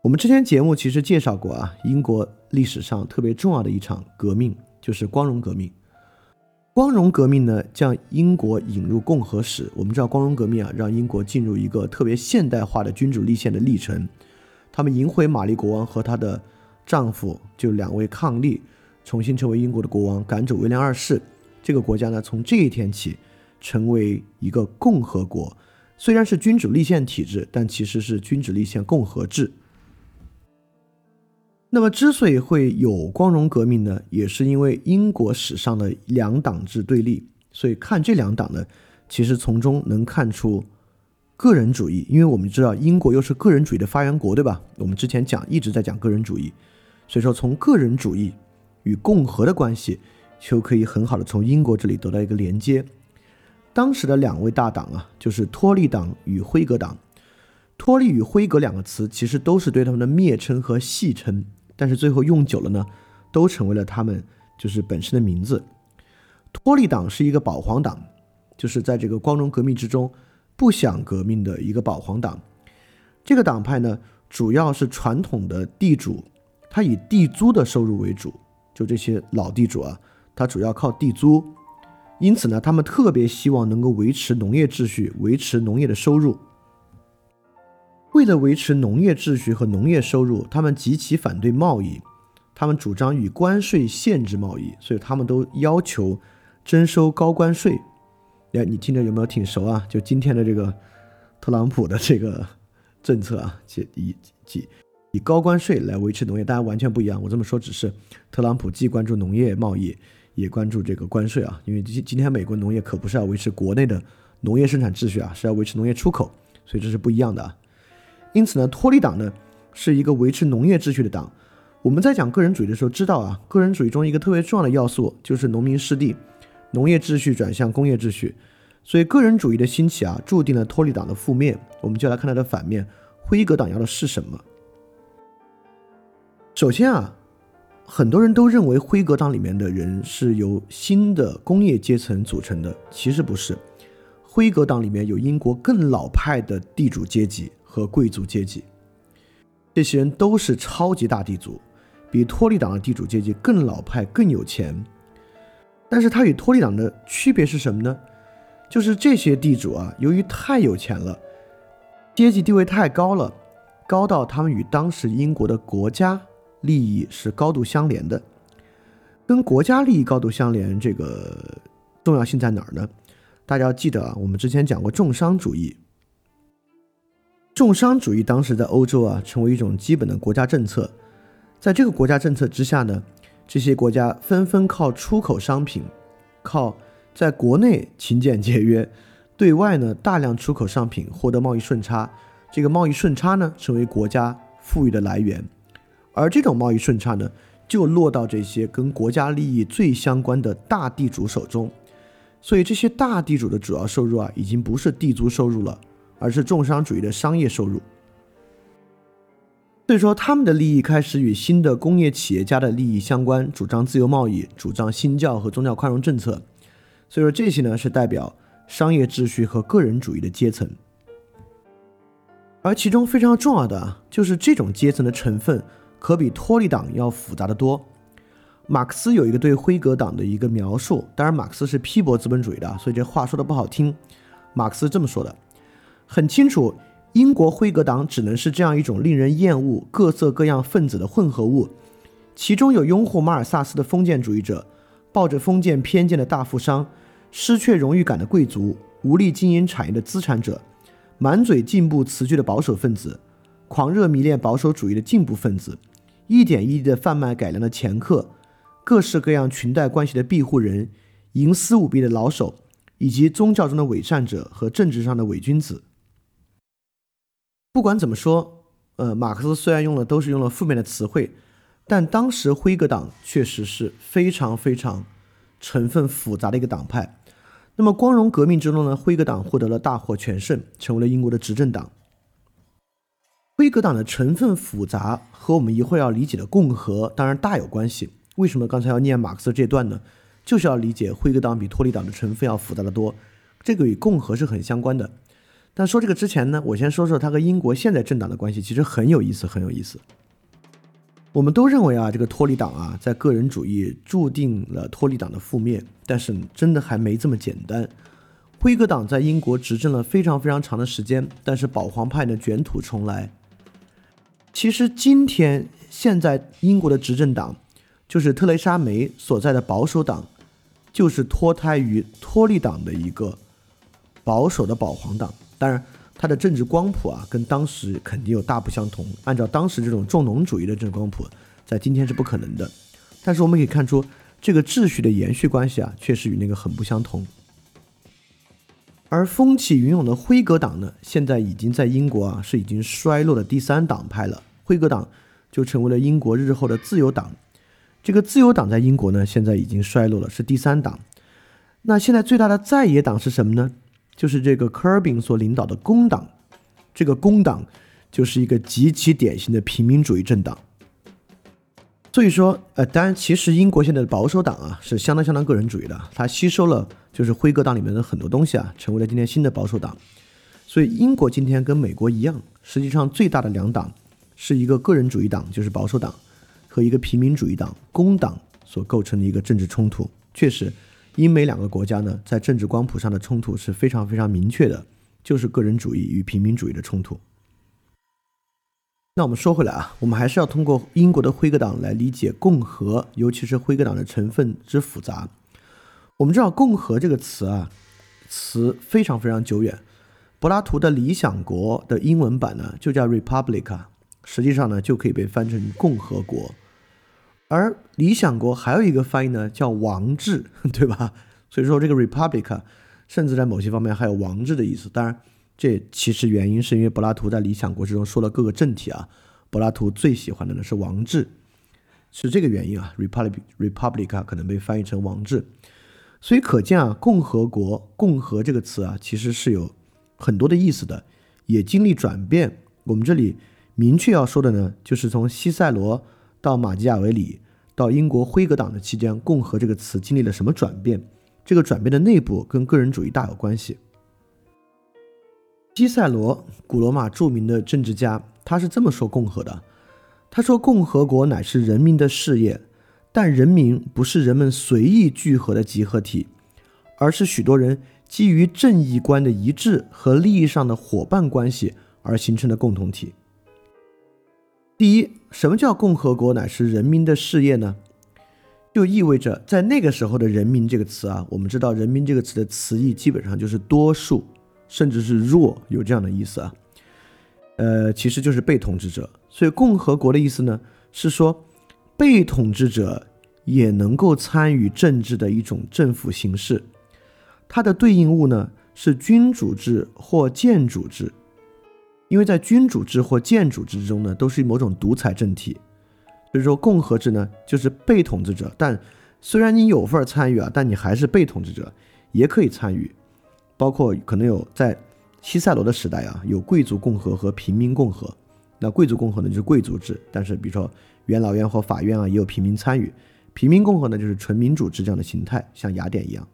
我们之前节目其实介绍过啊，英国历史上特别重要的一场革命就是光荣革命。光荣革命呢，将英国引入共和史。我们知道，光荣革命啊，让英国进入一个特别现代化的君主立宪的历程。他们迎回玛丽国王和她的丈夫，就两位伉俪，重新成为英国的国王，赶走威廉二世。这个国家呢，从这一天起成为一个共和国。虽然是君主立宪体制，但其实是君主立宪共和制。那么，之所以会有光荣革命呢，也是因为英国史上的两党制对立。所以看这两党呢，其实从中能看出。个人主义，因为我们知道英国又是个人主义的发源国，对吧？我们之前讲一直在讲个人主义，所以说从个人主义与共和的关系，就可以很好的从英国这里得到一个连接。当时的两位大党啊，就是托利党与辉格党。托利与辉格两个词其实都是对他们的蔑称和戏称，但是最后用久了呢，都成为了他们就是本身的名字。托利党是一个保皇党，就是在这个光荣革命之中。不想革命的一个保皇党，这个党派呢，主要是传统的地主，他以地租的收入为主，就这些老地主啊，他主要靠地租，因此呢，他们特别希望能够维持农业秩序，维持农业的收入。为了维持农业秩序和农业收入，他们极其反对贸易，他们主张以关税限制贸易，所以他们都要求征收高关税。哎，你听着有没有挺熟啊？就今天的这个特朗普的这个政策啊，以以以以高关税来维持农业，大家完全不一样。我这么说只是特朗普既关注农业贸易，也关注这个关税啊。因为今今天美国农业可不是要维持国内的农业生产秩序啊，是要维持农业出口，所以这是不一样的啊。因此呢，托利党呢是一个维持农业秩序的党。我们在讲个人主义的时候知道啊，个人主义中一个特别重要的要素就是农民失地。农业秩序转向工业秩序，所以个人主义的兴起啊，注定了托利党的覆灭。我们就来看它的反面，辉格党要的是什么？首先啊，很多人都认为辉格党里面的人是由新的工业阶层组成的，其实不是。辉格党里面有英国更老派的地主阶级和贵族阶级，这些人都是超级大地主，比托利党的地主阶级更老派、更有钱。但是它与托利党的区别是什么呢？就是这些地主啊，由于太有钱了，阶级地位太高了，高到他们与当时英国的国家利益是高度相连的。跟国家利益高度相连，这个重要性在哪儿呢？大家要记得啊，我们之前讲过重商主义。重商主义当时在欧洲啊，成为一种基本的国家政策。在这个国家政策之下呢？这些国家纷纷靠出口商品，靠在国内勤俭节约，对外呢大量出口商品，获得贸易顺差。这个贸易顺差呢，成为国家富裕的来源。而这种贸易顺差呢，就落到这些跟国家利益最相关的大地主手中。所以，这些大地主的主要收入啊，已经不是地租收入了，而是重商主义的商业收入。所以说，他们的利益开始与新的工业企业家的利益相关，主张自由贸易，主张新教和宗教宽容政策。所以说，这些呢是代表商业秩序和个人主义的阶层。而其中非常重要的，就是这种阶层的成分可比托利党要复杂的多。马克思有一个对辉格党的一个描述，当然马克思是批驳资本主义的，所以这话说的不好听。马克思这么说的，很清楚。英国辉格党只能是这样一种令人厌恶、各色各样分子的混合物，其中有拥护马尔萨斯的封建主义者，抱着封建偏见的大富商，失去荣誉感的贵族，无力经营产业的资产者，满嘴进步词句的保守分子，狂热迷恋保守主义的进步分子，一点一滴的贩卖改良的掮客，各式各样裙带关系的庇护人，营私舞弊的老手，以及宗教中的伪善者和政治上的伪君子。不管怎么说，呃，马克思虽然用的都是用了负面的词汇，但当时辉格党确实是非常非常成分复杂的一个党派。那么光荣革命之中呢，辉格党获得了大获全胜，成为了英国的执政党。辉格党的成分复杂和我们一会儿要理解的共和当然大有关系。为什么刚才要念马克思这段呢？就是要理解辉格党比托利党的成分要复杂的多，这个与共和是很相关的。但说这个之前呢，我先说说他和英国现在政党的关系，其实很有意思，很有意思。我们都认为啊，这个托利党啊，在个人主义注定了托利党的覆灭，但是真的还没这么简单。辉格党在英国执政了非常非常长的时间，但是保皇派呢卷土重来。其实今天现在英国的执政党，就是特蕾莎梅所在的保守党，就是脱胎于托利党的一个保守的保皇党。当然。它的政治光谱啊，跟当时肯定有大不相同。按照当时这种重农主义的政治光谱，在今天是不可能的。但是我们可以看出，这个秩序的延续关系啊，确实与那个很不相同。而风起云涌的辉格党呢，现在已经在英国啊，是已经衰落的第三党派了。辉格党就成为了英国日后的自由党。这个自由党在英国呢，现在已经衰落了，是第三党。那现在最大的在野党是什么呢？就是这个科尔宾所领导的工党，这个工党就是一个极其典型的平民主义政党。所以说，呃，当然，其实英国现在的保守党啊是相当相当个人主义的，它吸收了就是辉格党里面的很多东西啊，成为了今天新的保守党。所以，英国今天跟美国一样，实际上最大的两党是一个个人主义党，就是保守党，和一个平民主义党工党所构成的一个政治冲突，确实。英美两个国家呢，在政治光谱上的冲突是非常非常明确的，就是个人主义与平民主义的冲突。那我们说回来啊，我们还是要通过英国的辉格党来理解共和，尤其是辉格党的成分之复杂。我们知道“共和”这个词啊，词非常非常久远。柏拉图的《理想国》的英文版呢，就叫 Republica，实际上呢，就可以被翻成共和国。而理想国还有一个翻译呢，叫王制，对吧？所以说这个 republic，甚至在某些方面还有王制的意思。当然，这其实原因是因为柏拉图在理想国之中说了各个政体啊，柏拉图最喜欢的呢是王制，是这个原因啊。republic republic 可能被翻译成王制，所以可见啊，共和国共和这个词啊，其实是有很多的意思的，也经历转变。我们这里明确要说的呢，就是从西塞罗。到马基雅维里，到英国辉格党的期间，“共和”这个词经历了什么转变？这个转变的内部跟个人主义大有关系。西塞罗，古罗马著名的政治家，他是这么说共和的：“他说，共和国乃是人民的事业，但人民不是人们随意聚合的集合体，而是许多人基于正义观的一致和利益上的伙伴关系而形成的共同体。”第一，什么叫共和国乃是人民的事业呢？就意味着在那个时候的人民这个词啊，我们知道人民这个词的词义基本上就是多数，甚至是弱，有这样的意思啊。呃，其实就是被统治者。所以共和国的意思呢，是说被统治者也能够参与政治的一种政府形式。它的对应物呢是君主制或建主制。因为在君主制或建主制之中呢，都是某种独裁政体，所以说共和制呢就是被统治者，但虽然你有份参与啊，但你还是被统治者，也可以参与，包括可能有在西塞罗的时代啊，有贵族共和和平民共和。那贵族共和呢就是贵族制，但是比如说元老院或法院啊也有平民参与，平民共和呢就是纯民主制这样的形态，像雅典一样。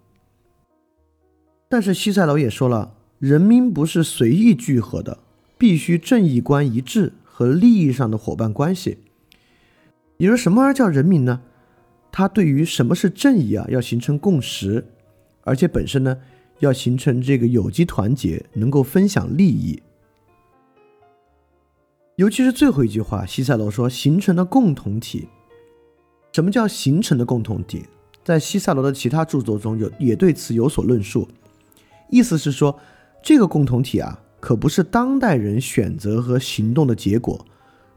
但是西塞罗也说了，人民不是随意聚合的。必须正义观一致和利益上的伙伴关系。你说什么玩意儿叫人民呢？他对于什么是正义啊，要形成共识，而且本身呢，要形成这个有机团结，能够分享利益。尤其是最后一句话，西塞罗说形成的共同体。什么叫形成的共同体？在西塞罗的其他著作中有也对此有所论述，意思是说这个共同体啊。可不是当代人选择和行动的结果，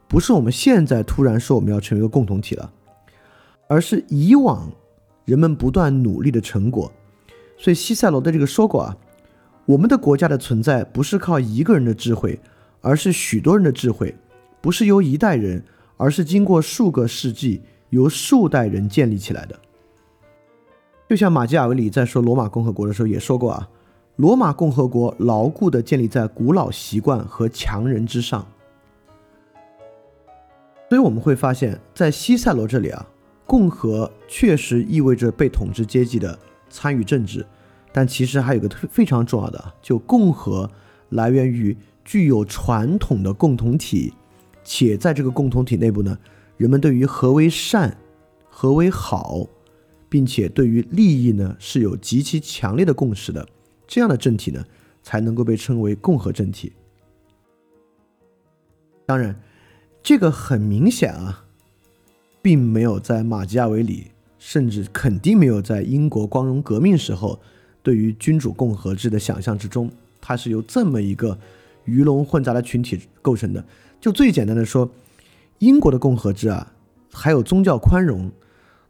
不是我们现在突然说我们要成为一个共同体了，而是以往人们不断努力的成果。所以西塞罗的这个说过啊，我们的国家的存在不是靠一个人的智慧，而是许多人的智慧，不是由一代人，而是经过数个世纪，由数代人建立起来的。就像马基雅维里在说罗马共和国的时候也说过啊。罗马共和国牢固地建立在古老习惯和强人之上，所以我们会发现，在西塞罗这里啊，共和确实意味着被统治阶级的参与政治，但其实还有个非常重要的，就共和来源于具有传统的共同体，且在这个共同体内部呢，人们对于何为善、何为好，并且对于利益呢是有极其强烈的共识的，这样的政体呢才能够被称为共和政体。当然，这个很明显啊，并没有在马基亚维里，甚至肯定没有在英国光荣革命时候对于君主共和制的想象之中。它是由这么一个鱼龙混杂的群体构成的。就最简单的说，英国的共和制啊，还有宗教宽容。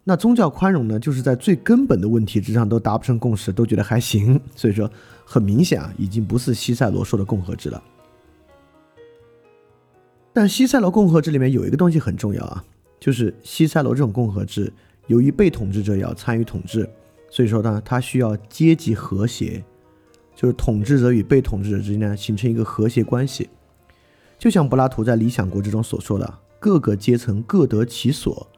那宗教宽容呢，就是在最根本的问题之上都达不成共识，都觉得还行。所以说，很明显啊，已经不是西塞罗说的共和制了。但西塞罗共和制里面有一个东西很重要啊，就是西塞罗这种共和制，由于被统治者也要参与统治，所以说呢，它需要阶级和谐。就是统治者与被统治者之间呢，形成一个和谐关系，就像柏拉图在《理想国》之中所说的，各个阶层各得其所，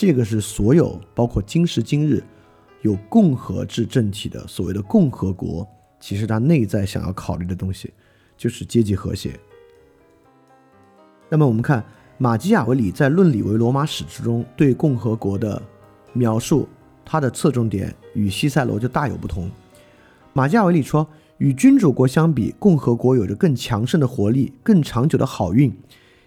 这个是所有包括今时今日有共和制政体的所谓的共和国，其实它内在想要考虑的东西就是阶级和谐。那么我们看马基雅维里在《论理为罗马史》之中对共和国的描述，它的侧重点与西塞罗就大有不同。马基雅维里说，与君主国相比，共和国有着更强盛的活力、更长久的好运，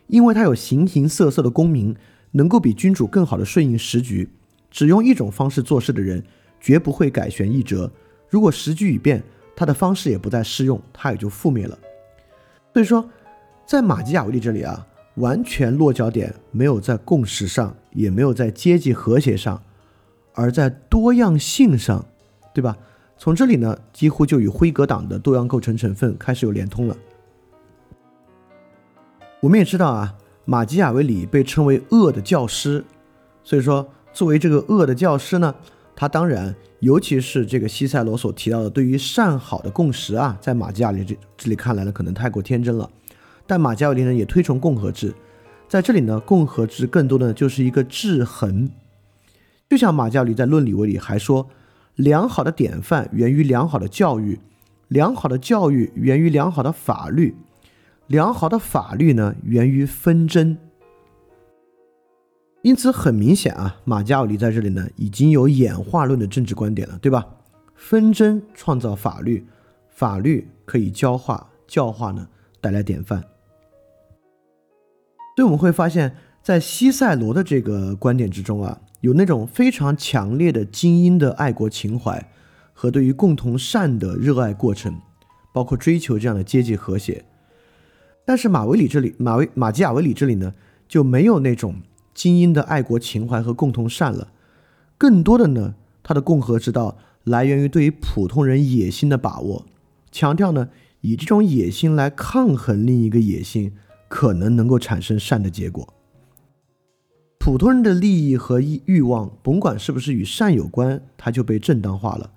因为它有形形色色的公民，能够比君主更好的顺应时局。只用一种方式做事的人，绝不会改弦易辙。如果时局已变，他的方式也不再适用，他也就覆灭了。所以说，在马基雅维利这里啊，完全落脚点没有在共识上，也没有在阶级和谐上，而在多样性上，对吧？从这里呢，几乎就与辉格党的多样构成成分开始有连通了。我们也知道啊，马基雅维里被称为恶的教师，所以说作为这个恶的教师呢，他当然，尤其是这个西塞罗所提到的对于善好的共识啊，在马基雅维这这里看来呢，可能太过天真了。但马基雅维里呢，也推崇共和制，在这里呢，共和制更多的就是一个制衡，就像马基雅里在《论理维》里还说。良好的典范源于良好的教育，良好的教育源于良好的法律，良好的法律呢源于纷争。因此很明显啊，马加尔尼在这里呢已经有演化论的政治观点了，对吧？纷争创造法律，法律可以教化，教化呢带来典范。所以我们会发现，在西塞罗的这个观点之中啊。有那种非常强烈的精英的爱国情怀和对于共同善的热爱过程，包括追求这样的阶级和谐。但是马维里这里，马维马基雅维里这里呢，就没有那种精英的爱国情怀和共同善了。更多的呢，他的共和之道来源于对于普通人野心的把握，强调呢，以这种野心来抗衡另一个野心，可能能够产生善的结果。普通人的利益和欲望，甭管是不是与善有关，它就被正当化了。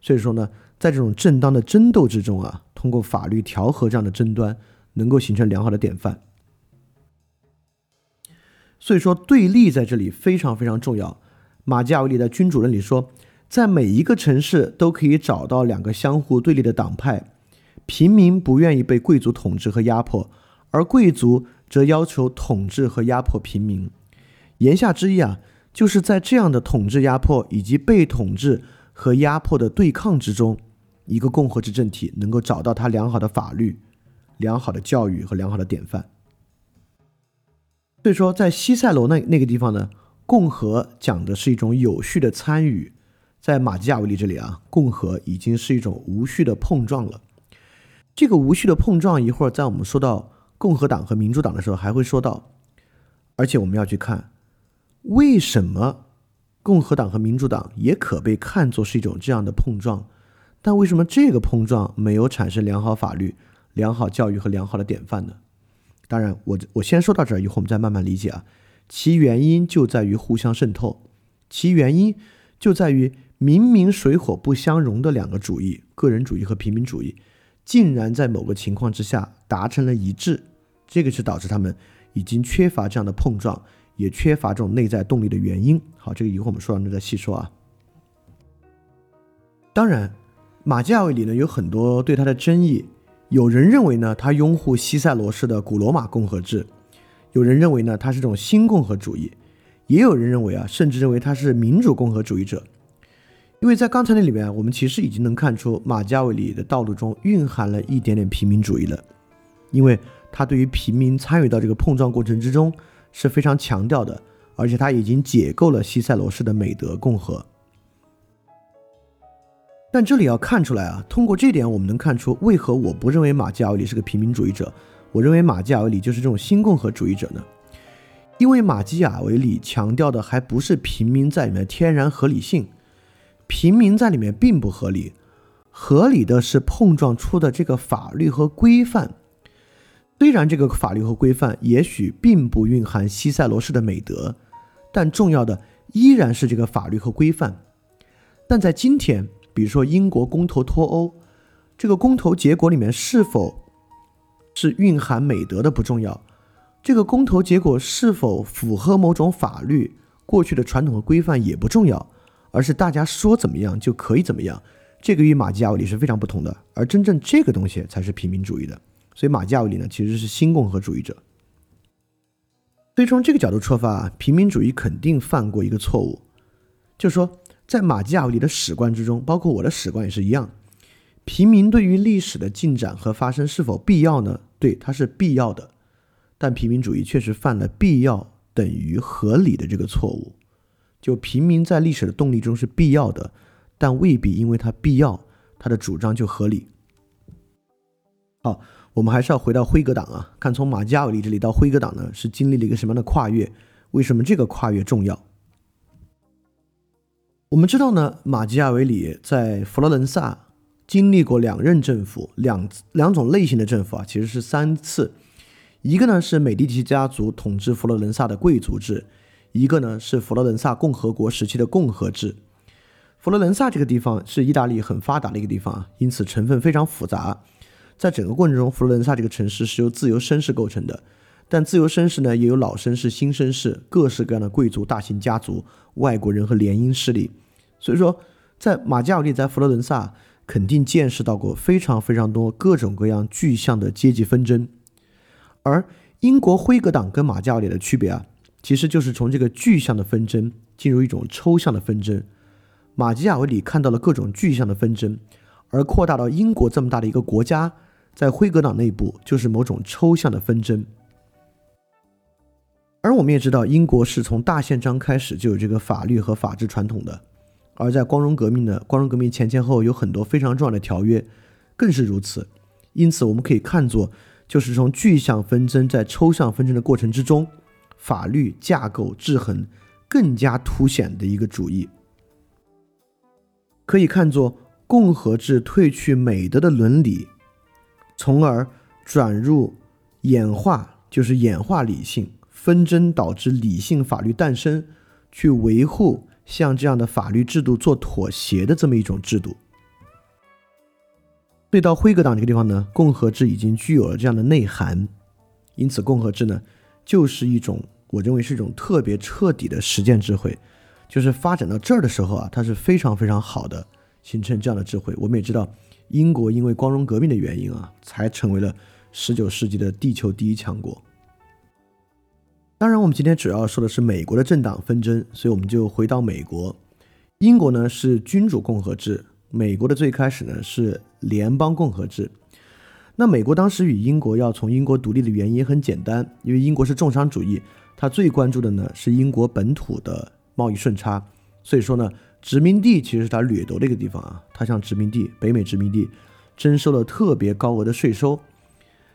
所以说呢，在这种正当的争斗之中啊，通过法律调和这样的争端，能够形成良好的典范。所以说，对立在这里非常非常重要。马基雅维利的《君主论》里说，在每一个城市都可以找到两个相互对立的党派：平民不愿意被贵族统治和压迫，而贵族则要求统治和压迫平民。言下之意啊，就是在这样的统治压迫以及被统治和压迫的对抗之中，一个共和制政体能够找到它良好的法律、良好的教育和良好的典范。所以说，在西塞罗那那个地方呢，共和讲的是一种有序的参与；在马基雅维利这里啊，共和已经是一种无序的碰撞了。这个无序的碰撞，一会儿在我们说到共和党和民主党的时候还会说到，而且我们要去看。为什么共和党和民主党也可被看作是一种这样的碰撞？但为什么这个碰撞没有产生良好法律、良好教育和良好的典范呢？当然，我我先说到这儿，以后我们再慢慢理解啊。其原因就在于互相渗透，其原因就在于明明水火不相容的两个主义——个人主义和平民主义，竟然在某个情况之下达成了一致。这个是导致他们已经缺乏这样的碰撞。也缺乏这种内在动力的原因。好，这个以后我们说完再细说啊。当然，马基雅维里呢有很多对他的争议，有人认为呢，他拥护西塞罗式的古罗马共和制；有人认为呢，他是这种新共和主义；也有人认为啊，甚至认为他是民主共和主义者。因为在刚才那里面，我们其实已经能看出马加维里的道路中蕴含了一点点平民主义了，因为他对于平民参与到这个碰撞过程之中是非常强调的，而且他已经解构了西塞罗式的美德共和。但这里要看出来啊，通过这点，我们能看出为何我不认为马基雅维里是个平民主义者，我认为马基雅维里就是这种新共和主义者呢？因为马基雅维里强调的还不是平民在里面天然合理性，平民在里面并不合理，合理的是碰撞出的这个法律和规范。虽然这个法律和规范也许并不蕴含西塞罗式的美德，但重要的依然是这个法律和规范。但在今天。比如说英国公投脱欧，这个公投结果里面是否是蕴含美德的不重要，这个公投结果是否符合某种法律过去的传统和规范也不重要，而是大家说怎么样就可以怎么样。这个与马基雅维里是非常不同的，而真正这个东西才是平民主义的。所以马基雅维里呢其实是新共和主义者。所以从这个角度出发，平民主义肯定犯过一个错误，就是说。在马基雅维里的史观之中，包括我的史观也是一样。平民对于历史的进展和发生是否必要呢？对，它是必要的。但平民主义确实犯了必要等于合理的这个错误。就平民在历史的动力中是必要的，但未必因为它必要，他的主张就合理。好，我们还是要回到辉格党啊，看从马基雅维里这里到辉格党呢，是经历了一个什么样的跨越？为什么这个跨越重要？我们知道呢，马基雅维里在佛罗伦萨经历过两任政府，两两种类型的政府啊，其实是三次。一个呢是美第奇家族统治佛罗伦萨的贵族制，一个呢是佛罗伦萨共和国时期的共和制。佛罗伦萨这个地方是意大利很发达的一个地方啊，因此成分非常复杂。在整个过程中，佛罗伦萨这个城市是由自由绅士构成的，但自由绅士呢也有老绅士、新绅士，各式各样的贵族、大型家族。外国人和联姻势力，所以说，在马加尔利在佛罗伦萨肯定见识到过非常非常多各种各样具象的阶级纷争，而英国辉格党跟马加尔利的区别啊，其实就是从这个具象的纷争进入一种抽象的纷争。马基雅维里看到了各种具象的纷争，而扩大到英国这么大的一个国家，在辉格党内部就是某种抽象的纷争。而我们也知道，英国是从大宪章开始就有这个法律和法治传统的，而在光荣革命的光荣革命前前后有很多非常重要的条约，更是如此。因此，我们可以看作就是从具象纷争在抽象纷争的过程之中，法律架构制衡更加凸显的一个主义，可以看作共和制褪去美德的伦理，从而转入演化，就是演化理性。纷争导致理性法律诞生，去维护像这样的法律制度做妥协的这么一种制度。对到辉格党这个地方呢，共和制已经具有了这样的内涵，因此共和制呢，就是一种我认为是一种特别彻底的实践智慧。就是发展到这儿的时候啊，它是非常非常好的，形成这样的智慧。我们也知道，英国因为光荣革命的原因啊，才成为了十九世纪的地球第一强国。当然，我们今天主要说的是美国的政党纷争，所以我们就回到美国。英国呢是君主共和制，美国的最开始呢是联邦共和制。那美国当时与英国要从英国独立的原因很简单，因为英国是重商主义，它最关注的呢是英国本土的贸易顺差。所以说呢，殖民地其实是它掠夺的一个地方啊，它向殖民地、北美殖民地征收了特别高额的税收。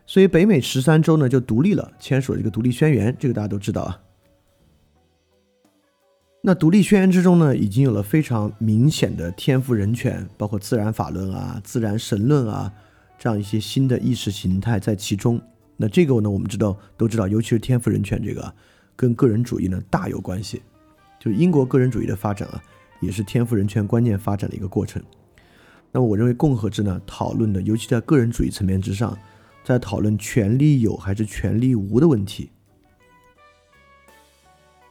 所以北美十三州呢就独立了，签署了这个独立宣言，这个大家都知道啊。那独立宣言之中呢，已经有了非常明显的天赋人权，包括自然法论啊、自然神论啊这样一些新的意识形态在其中。那这个呢，我们知道都知道，尤其是天赋人权这个，跟个人主义呢大有关系。就是英国个人主义的发展啊，也是天赋人权观念发展的一个过程。那么我认为共和制呢，讨论的尤其在个人主义层面之上。在讨论权力有还是权力无的问题，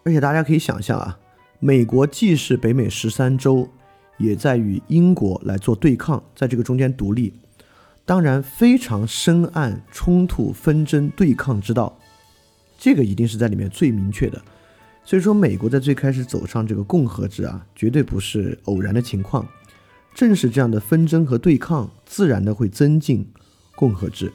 而且大家可以想象啊，美国既是北美十三州，也在与英国来做对抗，在这个中间独立。当然非常深谙冲突、纷争、对抗之道，这个一定是在里面最明确的。所以说，美国在最开始走上这个共和制啊，绝对不是偶然的情况。正是这样的纷争和对抗，自然的会增进共和制，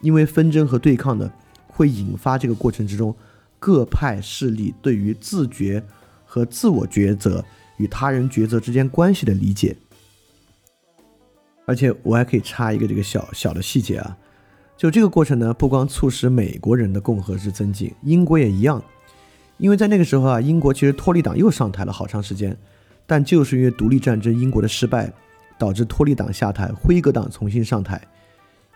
因为纷争和对抗呢，会引发这个过程之中各派势力对于自觉和自我抉择与他人抉择之间关系的理解。而且我还可以插一个这个小小的细节啊，就这个过程呢，不光促使美国人的共和制增进，英国也一样，因为在那个时候啊，英国其实托利党又上台了好长时间，但就是因为独立战争英国的失败，导致托利党下台，辉格党重新上台，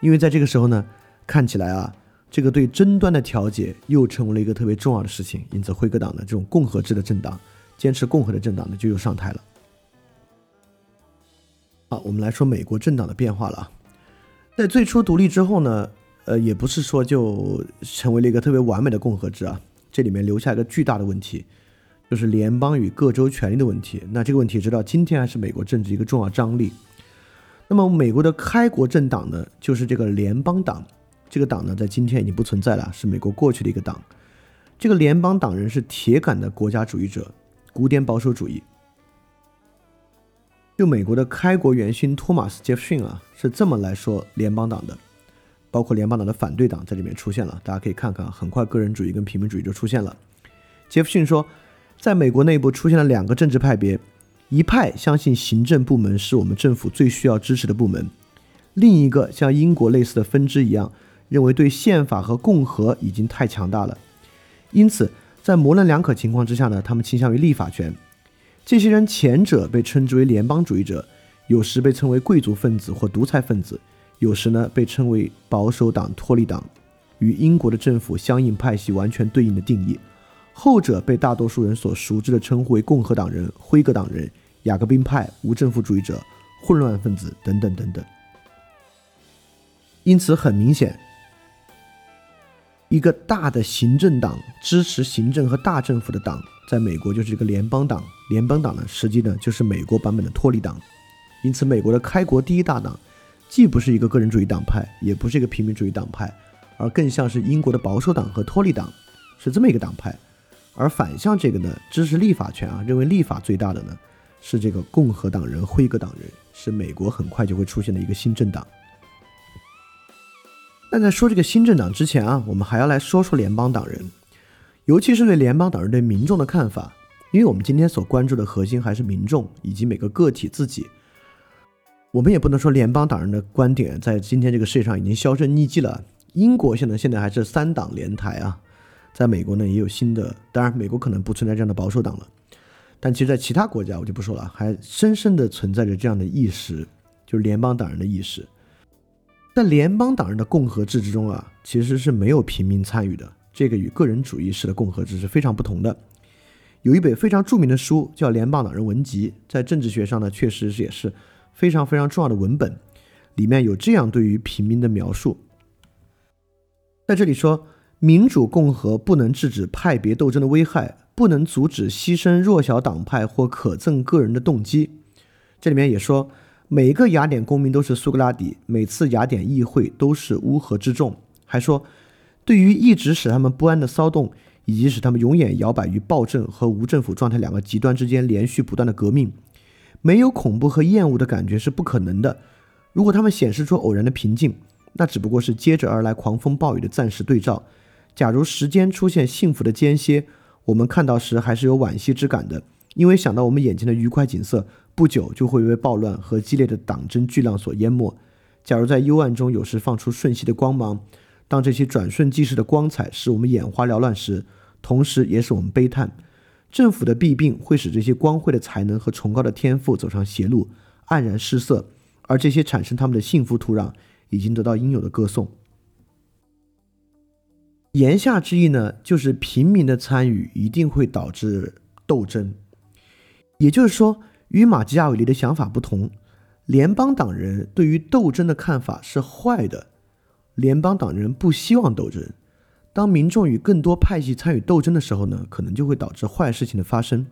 因为在这个时候呢，看起来啊，这个对争端的调解又成为了一个特别重要的事情，因此辉格党的这种共和制的政党，坚持共和的政党呢，就又上台了。好，我们来说美国政党的变化了。在最初独立之后呢，呃，也不是说就成为了一个特别完美的共和制啊。这里面留下一个巨大的问题，就是联邦与各州权力的问题。那这个问题直到今天还是美国政治一个重要张力。那么美国的开国政党呢，就是这个联邦党。这个党呢，在今天已经不存在了，是美国过去的一个党。这个联邦党人是铁杆的国家主义者，古典保守主义。就美国的开国元勋托马斯·杰弗逊啊，是这么来说联邦党的，包括联邦党的反对党在里面出现了。大家可以看看，很快个人主义跟平民主义就出现了。杰弗逊说，在美国内部出现了两个政治派别，一派相信行政部门是我们政府最需要支持的部门，另一个像英国类似的分支一样，认为对宪法和共和已经太强大了。因此，在模棱两可情况之下呢，他们倾向于立法权。这些人前者被称之为联邦主义者，有时被称为贵族分子或独裁分子，有时呢被称为保守党、托利党，与英国的政府相应派系完全对应的定义。后者被大多数人所熟知的称呼为共和党人、辉格党人、雅各宾派、无政府主义者、混乱分子等等等等。因此，很明显。一个大的行政党支持行政和大政府的党，在美国就是一个联邦党。联邦党呢，实际呢就是美国版本的托利党。因此，美国的开国第一大党，既不是一个个人主义党派，也不是一个平民主义党派，而更像是英国的保守党和托利党，是这么一个党派。而反向这个呢，支持立法权啊，认为立法最大的呢，是这个共和党人、辉格党人，是美国很快就会出现的一个新政党。但在说这个新政党之前啊，我们还要来说说联邦党人，尤其是对联邦党人对民众的看法，因为我们今天所关注的核心还是民众以及每个个体自己。我们也不能说联邦党人的观点在今天这个世界上已经销声匿迹了。英国现在现在还是三党联台啊，在美国呢也有新的，当然美国可能不存在这样的保守党了，但其实，在其他国家我就不说了，还深深的存在着这样的意识，就是联邦党人的意识。在联邦党人的共和制之中啊，其实是没有平民参与的。这个与个人主义式的共和制是非常不同的。有一本非常著名的书叫《联邦党人文集》，在政治学上呢，确实是也是非常非常重要的文本。里面有这样对于平民的描述：在这里说，民主共和不能制止派别斗争的危害，不能阻止牺牲弱小党派或可憎个人的动机。这里面也说。每个雅典公民都是苏格拉底，每次雅典议会都是乌合之众。还说，对于一直使他们不安的骚动，以及使他们永远摇摆于暴政和无政府状态两个极端之间连续不断的革命，没有恐怖和厌恶的感觉是不可能的。如果他们显示出偶然的平静，那只不过是接着而来狂风暴雨的暂时对照。假如时间出现幸福的间歇，我们看到时还是有惋惜之感的，因为想到我们眼前的愉快景色。不久就会被暴乱和激烈的党争巨浪所淹没。假如在幽暗中有时放出瞬息的光芒，当这些转瞬即逝的光彩使我们眼花缭乱时，同时也使我们悲叹。政府的弊病会使这些光辉的才能和崇高的天赋走上邪路，黯然失色。而这些产生他们的幸福土壤已经得到应有的歌颂。言下之意呢，就是平民的参与一定会导致斗争，也就是说。与马基雅维利的想法不同，联邦党人对于斗争的看法是坏的。联邦党人不希望斗争。当民众与更多派系参与斗争的时候呢，可能就会导致坏事情的发生。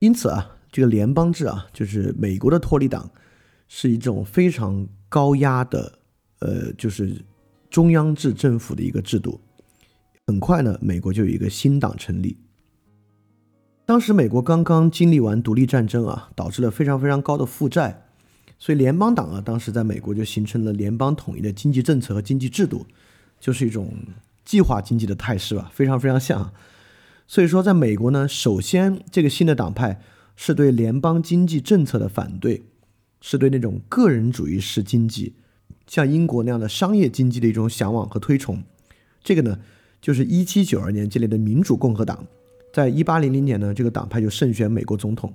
因此啊，这个联邦制啊，就是美国的托利党，是一种非常高压的，呃，就是中央制政府的一个制度。很快呢，美国就有一个新党成立。当时美国刚刚经历完独立战争啊，导致了非常非常高的负债，所以联邦党啊，当时在美国就形成了联邦统一的经济政策和经济制度，就是一种计划经济的态势吧，非常非常像。所以说，在美国呢，首先这个新的党派是对联邦经济政策的反对，是对那种个人主义式经济，像英国那样的商业经济的一种向往和推崇。这个呢，就是一七九二年建立的民主共和党，在一八零零年呢，这个党派就胜选美国总统。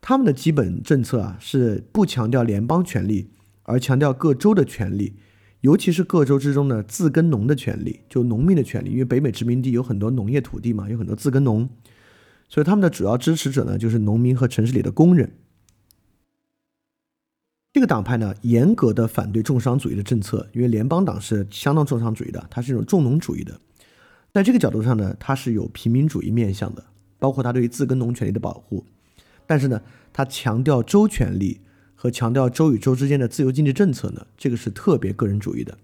他们的基本政策啊，是不强调联邦权力，而强调各州的权利。尤其是各州之中的自耕农的权利，就农民的权利，因为北美殖民地有很多农业土地嘛，有很多自耕农，所以他们的主要支持者呢，就是农民和城市里的工人。这个党派呢，严格的反对重商主义的政策，因为联邦党是相当重商主义的，它是一种重农主义的。在这个角度上呢，它是有平民主义面向的，包括它对于自耕农权利的保护。但是呢，它强调州权利。和强调州与州之间的自由经济政策呢，这个是特别个人主义的。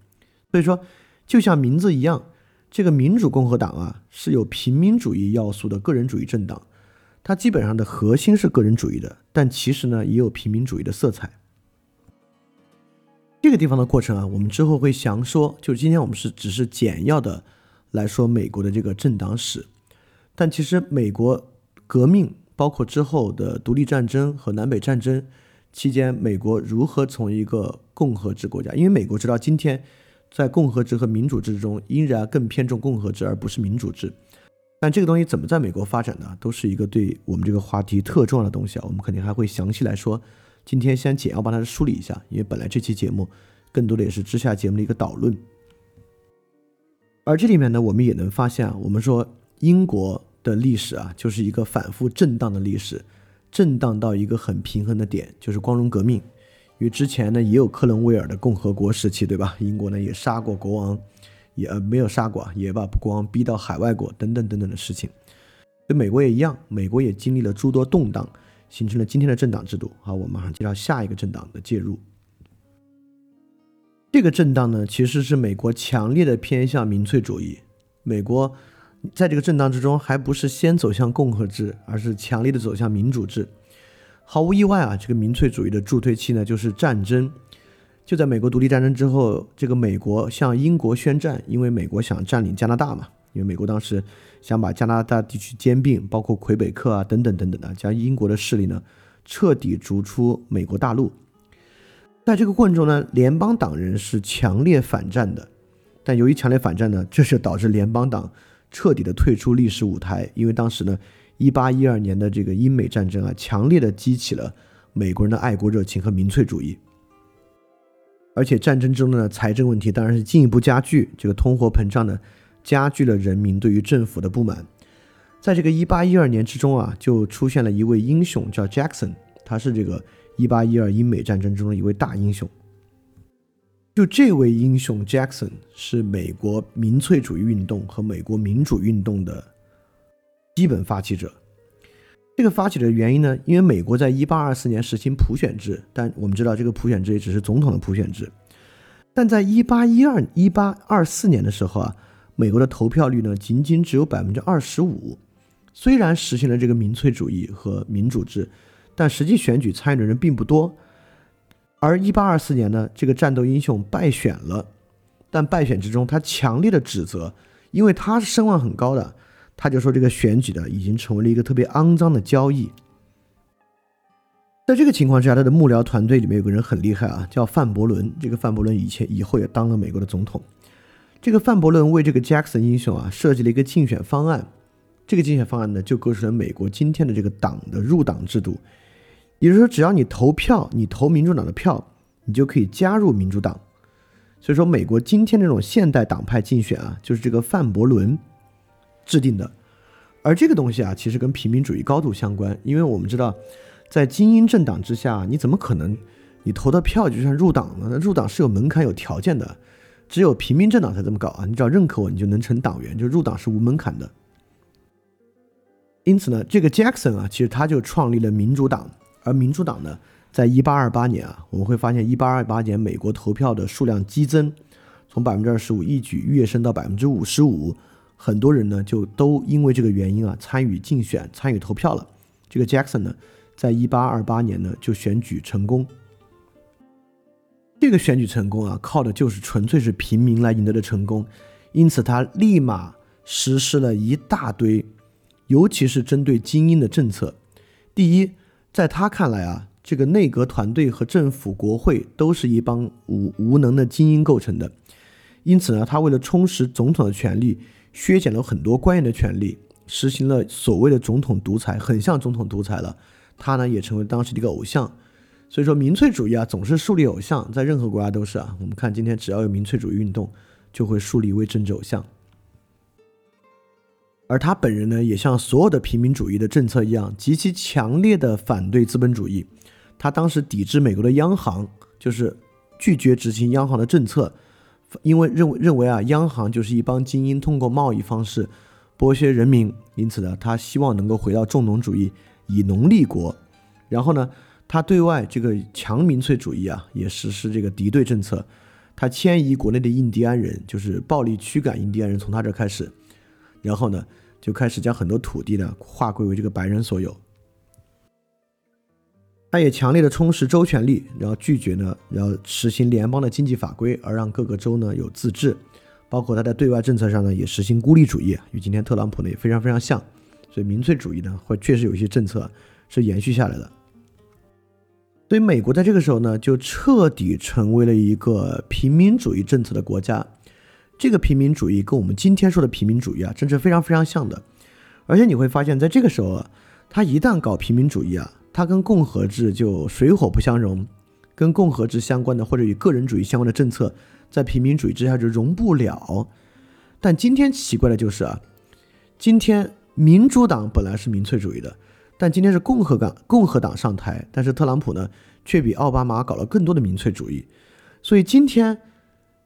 所以说，就像名字一样，这个民主共和党啊是有平民主义要素的个人主义政党，它基本上的核心是个人主义的，但其实呢也有平民主义的色彩。这个地方的过程啊，我们之后会详说。就是今天我们是只是简要的来说美国的这个政党史，但其实美国革命，包括之后的独立战争和南北战争。期间，美国如何从一个共和制国家？因为美国直到今天，在共和制和民主制中，依然更偏重共和制而不是民主制。但这个东西怎么在美国发展呢？都是一个对我们这个话题特重要的东西啊！我们肯定还会详细来说。今天先简要帮大家梳理一下，因为本来这期节目更多的也是之下节目的一个导论。而这里面呢，我们也能发现啊，我们说英国的历史啊，就是一个反复震荡的历史。震荡到一个很平衡的点，就是光荣革命。因为之前呢也有克伦威尔的共和国时期，对吧？英国呢也杀过国王，也没有杀过，也把国王逼到海外国，等等等等的事情。跟美国也一样，美国也经历了诸多动荡，形成了今天的政党制度。好，我马上介绍下一个政党的介入。这个震荡呢，其实是美国强烈的偏向民粹主义。美国。在这个震荡之中，还不是先走向共和制，而是强烈的走向民主制。毫无意外啊，这个民粹主义的助推器呢，就是战争。就在美国独立战争之后，这个美国向英国宣战，因为美国想占领加拿大嘛，因为美国当时想把加拿大地区兼并，包括魁北克啊等等等等的，将英国的势力呢彻底逐出美国大陆。在这个过程中呢，联邦党人是强烈反战的，但由于强烈反战呢，这是导致联邦党。彻底的退出历史舞台，因为当时呢，一八一二年的这个英美战争啊，强烈的激起了美国人的爱国热情和民粹主义，而且战争中的财政问题当然是进一步加剧，这个通货膨胀呢，加剧了人民对于政府的不满。在这个一八一二年之中啊，就出现了一位英雄叫 Jackson，他是这个一八一二英美战争中的一位大英雄。就这位英雄 Jackson 是美国民粹主义运动和美国民主运动的基本发起者。这个发起的原因呢，因为美国在一八二四年实行普选制，但我们知道这个普选制也只是总统的普选制。但在一八一二一八二四年的时候啊，美国的投票率呢仅仅只有百分之二十五。虽然实行了这个民粹主义和民主制，但实际选举参与的人并不多。而一八二四年呢，这个战斗英雄败选了，但败选之中，他强烈的指责，因为他是声望很高的，他就说这个选举的已经成为了一个特别肮脏的交易。在这个情况之下，他的幕僚团队里面有个人很厉害啊，叫范伯伦。这个范伯伦以前以后也当了美国的总统。这个范伯伦为这个 Jackson 英雄啊设计了一个竞选方案，这个竞选方案呢就构成了美国今天的这个党的入党制度。也就是说，只要你投票，你投民主党的票，你就可以加入民主党。所以说，美国今天这种现代党派竞选啊，就是这个范伯伦制定的。而这个东西啊，其实跟平民主义高度相关，因为我们知道，在精英政党之下，你怎么可能你投的票就算入党呢？那入党是有门槛、有条件的，只有平民政党才这么搞啊！你只要认可我，你就能成党员，就入党是无门槛的。因此呢，这个 Jackson 啊，其实他就创立了民主党。而民主党呢，在一八二八年啊，我们会发现一八二八年美国投票的数量激增，从百分之二十五一举跃升到百分之五十五，很多人呢就都因为这个原因啊参与竞选、参与投票了。这个 Jackson 呢，在一八二八年呢就选举成功。这个选举成功啊，靠的就是纯粹是平民来赢得的成功，因此他立马实施了一大堆，尤其是针对精英的政策。第一，在他看来啊。这个内阁团队和政府、国会都是一帮无无能的精英构成的，因此呢，他为了充实总统的权力，削减了很多官员的权利，实行了所谓的总统独裁，很像总统独裁了。他呢，也成为当时的一个偶像。所以说，民粹主义啊，总是树立偶像，在任何国家都是啊。我们看今天，只要有民粹主义运动，就会树立一位政治偶像。而他本人呢，也像所有的平民主义的政策一样，极其强烈的反对资本主义。他当时抵制美国的央行，就是拒绝执行央行的政策，因为认为认为啊，央行就是一帮精英通过贸易方式剥削人民，因此呢，他希望能够回到重农主义，以农立国。然后呢，他对外这个强民粹主义啊，也实施这个敌对政策，他迁移国内的印第安人，就是暴力驱赶印第安人，从他这开始，然后呢，就开始将很多土地呢划归为这个白人所有。他也强烈的充实州权力，然后拒绝呢，然后实行联邦的经济法规，而让各个州呢有自治。包括他在对外政策上呢，也实行孤立主义，与今天特朗普呢也非常非常像。所以民粹主义呢，会确实有一些政策是延续下来的。所以美国在这个时候呢，就彻底成为了一个平民主义政策的国家。这个平民主义跟我们今天说的平民主义啊，真是非常非常像的。而且你会发现在这个时候啊，他一旦搞平民主义啊。他跟共和制就水火不相容，跟共和制相关的或者与个人主义相关的政策，在平民主义之下就容不了。但今天奇怪的就是啊，今天民主党本来是民粹主义的，但今天是共和党共和党上台，但是特朗普呢却比奥巴马搞了更多的民粹主义，所以今天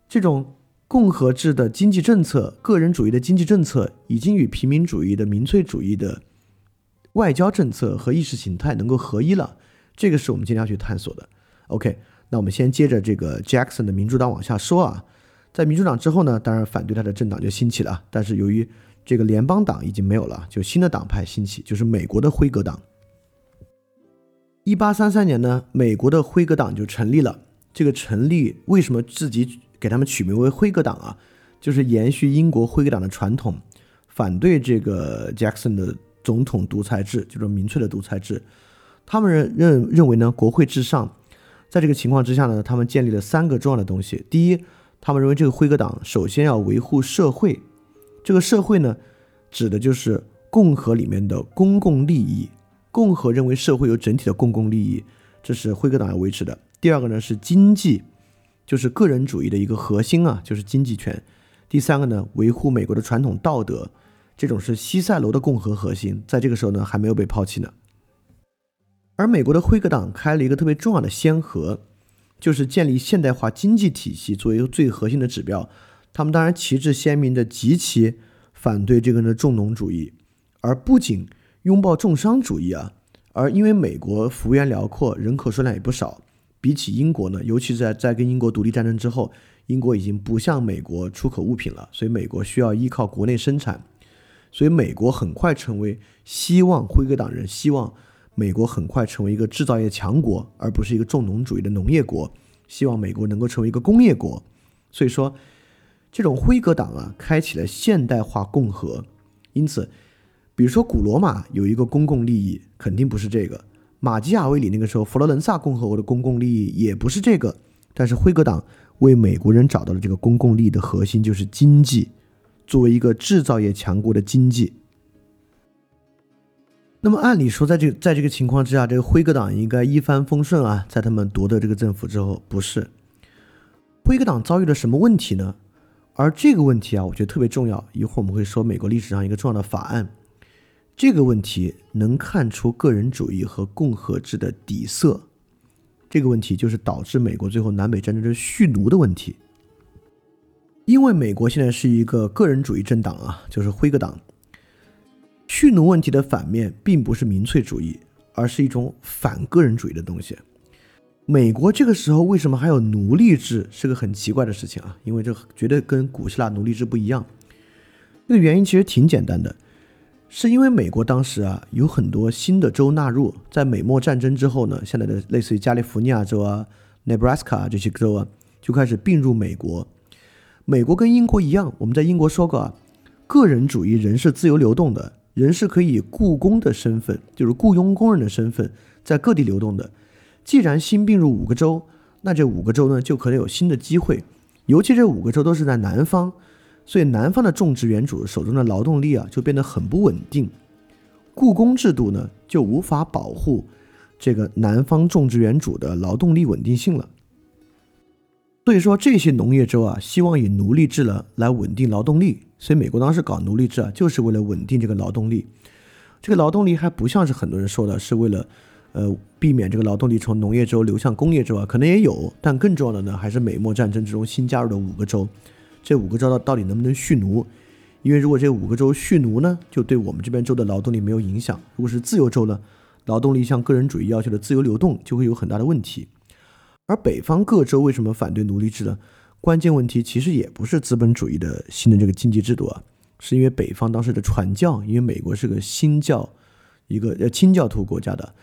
这种共和制的经济政策、个人主义的经济政策，已经与平民主义的民粹主义的。外交政策和意识形态能够合一了，这个是我们今天要去探索的。OK，那我们先接着这个 Jackson 的民主党往下说啊。在民主党之后呢，当然反对他的政党就兴起了，但是由于这个联邦党已经没有了，就新的党派兴起，就是美国的辉格党。一八三三年呢，美国的辉格党就成立了。这个成立为什么自己给他们取名为辉格党啊？就是延续英国辉格党的传统，反对这个 Jackson 的。总统独裁制就是民粹的独裁制，他们认认认为呢，国会至上。在这个情况之下呢，他们建立了三个重要的东西。第一，他们认为这个辉格党首先要维护社会，这个社会呢，指的就是共和里面的公共利益。共和认为社会有整体的公共利益，这是辉格党要维持的。第二个呢是经济，就是个人主义的一个核心啊，就是经济权。第三个呢，维护美国的传统道德。这种是西塞罗的共和核心，在这个时候呢还没有被抛弃呢。而美国的辉格党开了一个特别重要的先河，就是建立现代化经济体系作为一个最核心的指标。他们当然旗帜鲜明的极其反对这个的重农主义，而不仅拥抱重商主义啊。而因为美国幅员辽阔，人口数量也不少，比起英国呢，尤其是在在跟英国独立战争之后，英国已经不向美国出口物品了，所以美国需要依靠国内生产。所以，美国很快成为希望辉格党人希望美国很快成为一个制造业强国，而不是一个重农主义的农业国。希望美国能够成为一个工业国。所以说，这种辉格党啊，开启了现代化共和。因此，比如说古罗马有一个公共利益，肯定不是这个；马基雅维里那个时候佛罗伦萨共和国的公共利益也不是这个。但是，辉格党为美国人找到了这个公共利益的核心，就是经济。作为一个制造业强国的经济，那么按理说，在这在这个情况之下，这个辉格党应该一帆风顺啊。在他们夺得这个政府之后，不是辉格党遭遇了什么问题呢？而这个问题啊，我觉得特别重要。一会儿我们会说美国历史上一个重要的法案，这个问题能看出个人主义和共和制的底色。这个问题就是导致美国最后南北战争的蓄奴的问题。因为美国现在是一个个人主义政党啊，就是辉格党。蓄奴问题的反面并不是民粹主义，而是一种反个人主义的东西。美国这个时候为什么还有奴隶制，是个很奇怪的事情啊，因为这绝对跟古希腊奴隶制不一样。这个原因其实挺简单的，是因为美国当时啊有很多新的州纳入，在美墨战争之后呢，现在的类似于加利福尼亚州啊、Nebraska 这些州啊，就开始并入美国。美国跟英国一样，我们在英国说过啊，个人主义人是自由流动的，人是可以以雇工的身份，就是雇佣工人的身份，在各地流动的。既然新并入五个州，那这五个州呢就可能有新的机会，尤其这五个州都是在南方，所以南方的种植园主手中的劳动力啊就变得很不稳定，雇工制度呢就无法保护这个南方种植园主的劳动力稳定性了。所以说这些农业州啊希望以奴隶制呢来稳定劳动力，所以美国当时搞奴隶制啊就是为了稳定这个劳动力，这个劳动力还不像是很多人说的是为了。呃，避免这个劳动力从农业州流向工业州啊，可能也有，但更重要的呢，还是美墨战争之中新加入的五个州。这五个州到到底能不能蓄奴？因为如果这五个州蓄奴呢，就对我们这边州的劳动力没有影响；如果是自由州呢，劳动力向个人主义要求的自由流动就会有很大的问题。而北方各州为什么反对奴隶制呢？关键问题其实也不是资本主义的新的这个经济制度啊，是因为北方当时的传教，因为美国是个新教，一个呃清教徒国家的。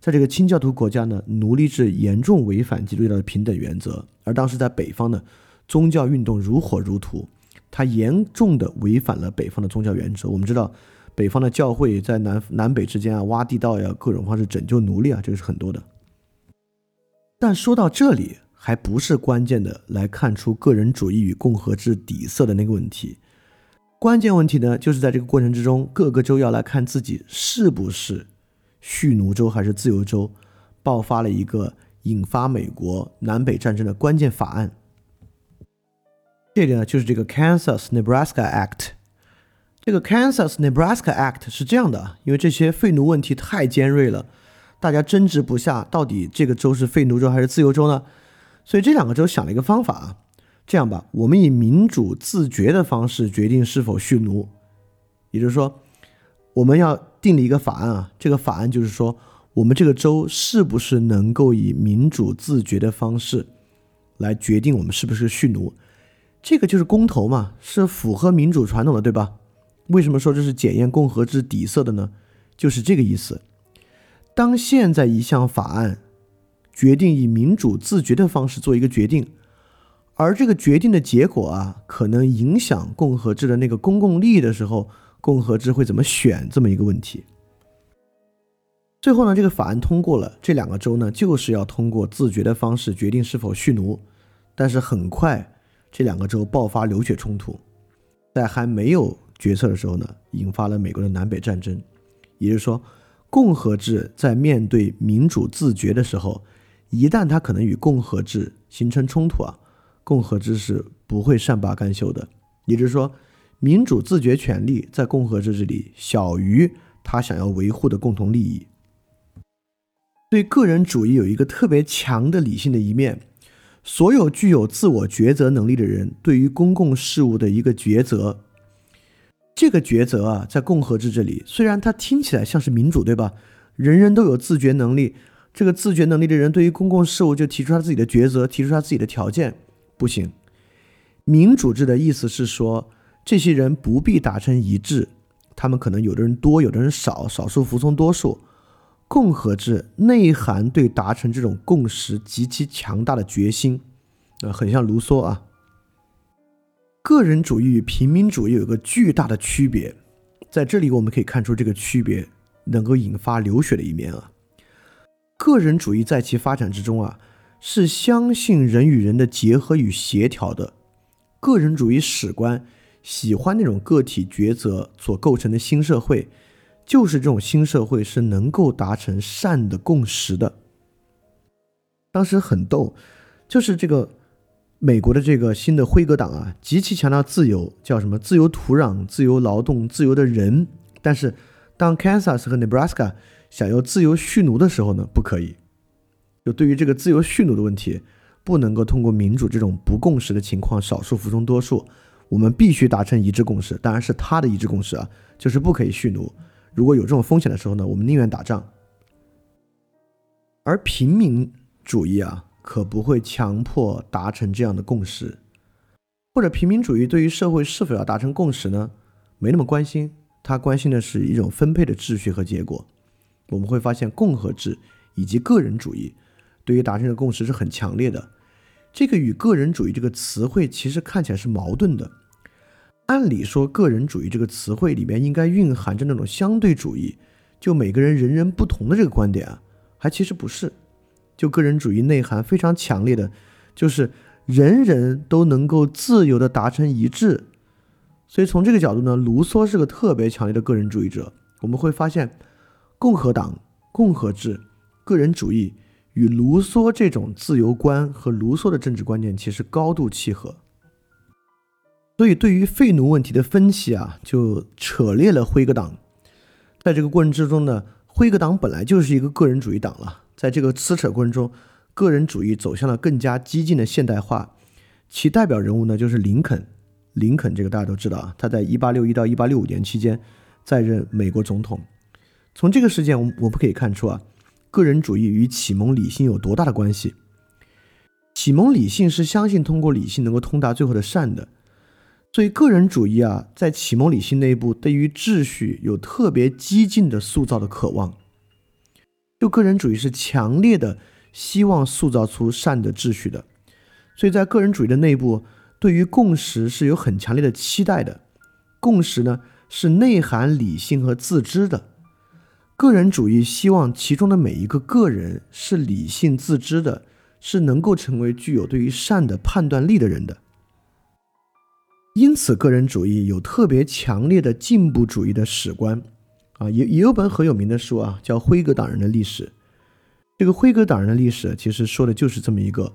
在这个清教徒国家呢，奴隶制严重违反基督教的平等原则。而当时在北方呢，宗教运动如火如荼，它严重的违反了北方的宗教原则。我们知道，北方的教会在南南北之间啊挖地道呀，各种方式拯救奴隶啊，这个是很多的。但说到这里，还不是关键的，来看出个人主义与共和制底色的那个问题。关键问题呢，就是在这个过程之中，各个州要来看自己是不是。蓄奴州还是自由州，爆发了一个引发美国南北战争的关键法案。这个呢，就是这个 Kansas-Nebraska Act。这个 Kansas-Nebraska Act 是这样的，因为这些废奴问题太尖锐了，大家争执不下，到底这个州是废奴州还是自由州呢？所以这两个州想了一个方法啊，这样吧，我们以民主自觉的方式决定是否蓄奴，也就是说，我们要。定了一个法案啊，这个法案就是说，我们这个州是不是能够以民主自觉的方式来决定我们是不是蓄奴？这个就是公投嘛，是符合民主传统的，对吧？为什么说这是检验共和制底色的呢？就是这个意思。当现在一项法案决定以民主自觉的方式做一个决定，而这个决定的结果啊，可能影响共和制的那个公共利益的时候。共和制会怎么选这么一个问题？最后呢，这个法案通过了，这两个州呢就是要通过自觉的方式决定是否蓄奴。但是很快，这两个州爆发流血冲突，在还没有决策的时候呢，引发了美国的南北战争。也就是说，共和制在面对民主自觉的时候，一旦它可能与共和制形成冲突啊，共和制是不会善罢甘休的。也就是说。民主自觉权利在共和制这里小于他想要维护的共同利益。对个人主义有一个特别强的理性的一面，所有具有自我抉择能力的人对于公共事务的一个抉择，这个抉择啊，在共和制这里虽然它听起来像是民主，对吧？人人都有自觉能力，这个自觉能力的人对于公共事务就提出他自己的抉择，提出他自己的条件，不行。民主制的意思是说。这些人不必达成一致，他们可能有的人多，有的人少，少数服从多数。共和制内涵对达成这种共识极其强大的决心，呃，很像卢梭啊。个人主义与平民主义有个巨大的区别，在这里我们可以看出这个区别能够引发流血的一面啊。个人主义在其发展之中啊，是相信人与人的结合与协调的，个人主义史观。喜欢那种个体抉择所构成的新社会，就是这种新社会是能够达成善的共识的。当时很逗，就是这个美国的这个新的辉格党啊，极其强调自由，叫什么自由土壤、自由劳动、自由的人。但是当 Kansas 和 Nebraska 想要自由蓄奴的时候呢，不可以。就对于这个自由蓄奴的问题，不能够通过民主这种不共识的情况，少数服从多数。我们必须达成一致共识，当然是他的一致共识啊，就是不可以蓄奴。如果有这种风险的时候呢，我们宁愿打仗。而平民主义啊，可不会强迫达成这样的共识，或者平民主义对于社会是否要达成共识呢，没那么关心，他关心的是一种分配的秩序和结果。我们会发现，共和制以及个人主义对于达成的共识是很强烈的。这个与个人主义这个词汇其实看起来是矛盾的。按理说，个人主义这个词汇里面应该蕴含着那种相对主义，就每个人人人不同的这个观点啊，还其实不是。就个人主义内涵非常强烈的，就是人人都能够自由的达成一致。所以从这个角度呢，卢梭是个特别强烈的个人主义者。我们会发现，共和党、共和制、个人主义。与卢梭这种自由观和卢梭的政治观念其实高度契合，所以对于废奴问题的分析啊，就扯裂了辉格党。在这个过程之中呢，辉格党本来就是一个个人主义党了，在这个撕扯过程中，个人主义走向了更加激进的现代化。其代表人物呢，就是林肯。林肯这个大家都知道啊，他在一八六一到一八六五年期间在任美国总统。从这个事件，我我们可以看出啊。个人主义与启蒙理性有多大的关系？启蒙理性是相信通过理性能够通达最后的善的，所以个人主义啊，在启蒙理性内部对于秩序有特别激进的塑造的渴望。就个人主义是强烈的希望塑造出善的秩序的，所以在个人主义的内部，对于共识是有很强烈的期待的。共识呢，是内涵理性和自知的。个人主义希望其中的每一个个人是理性自知的，是能够成为具有对于善的判断力的人的。因此，个人主义有特别强烈的进步主义的史观。啊，也也有本很有名的书啊，叫《辉格党人的历史》。这个辉格党人的历史其实说的就是这么一个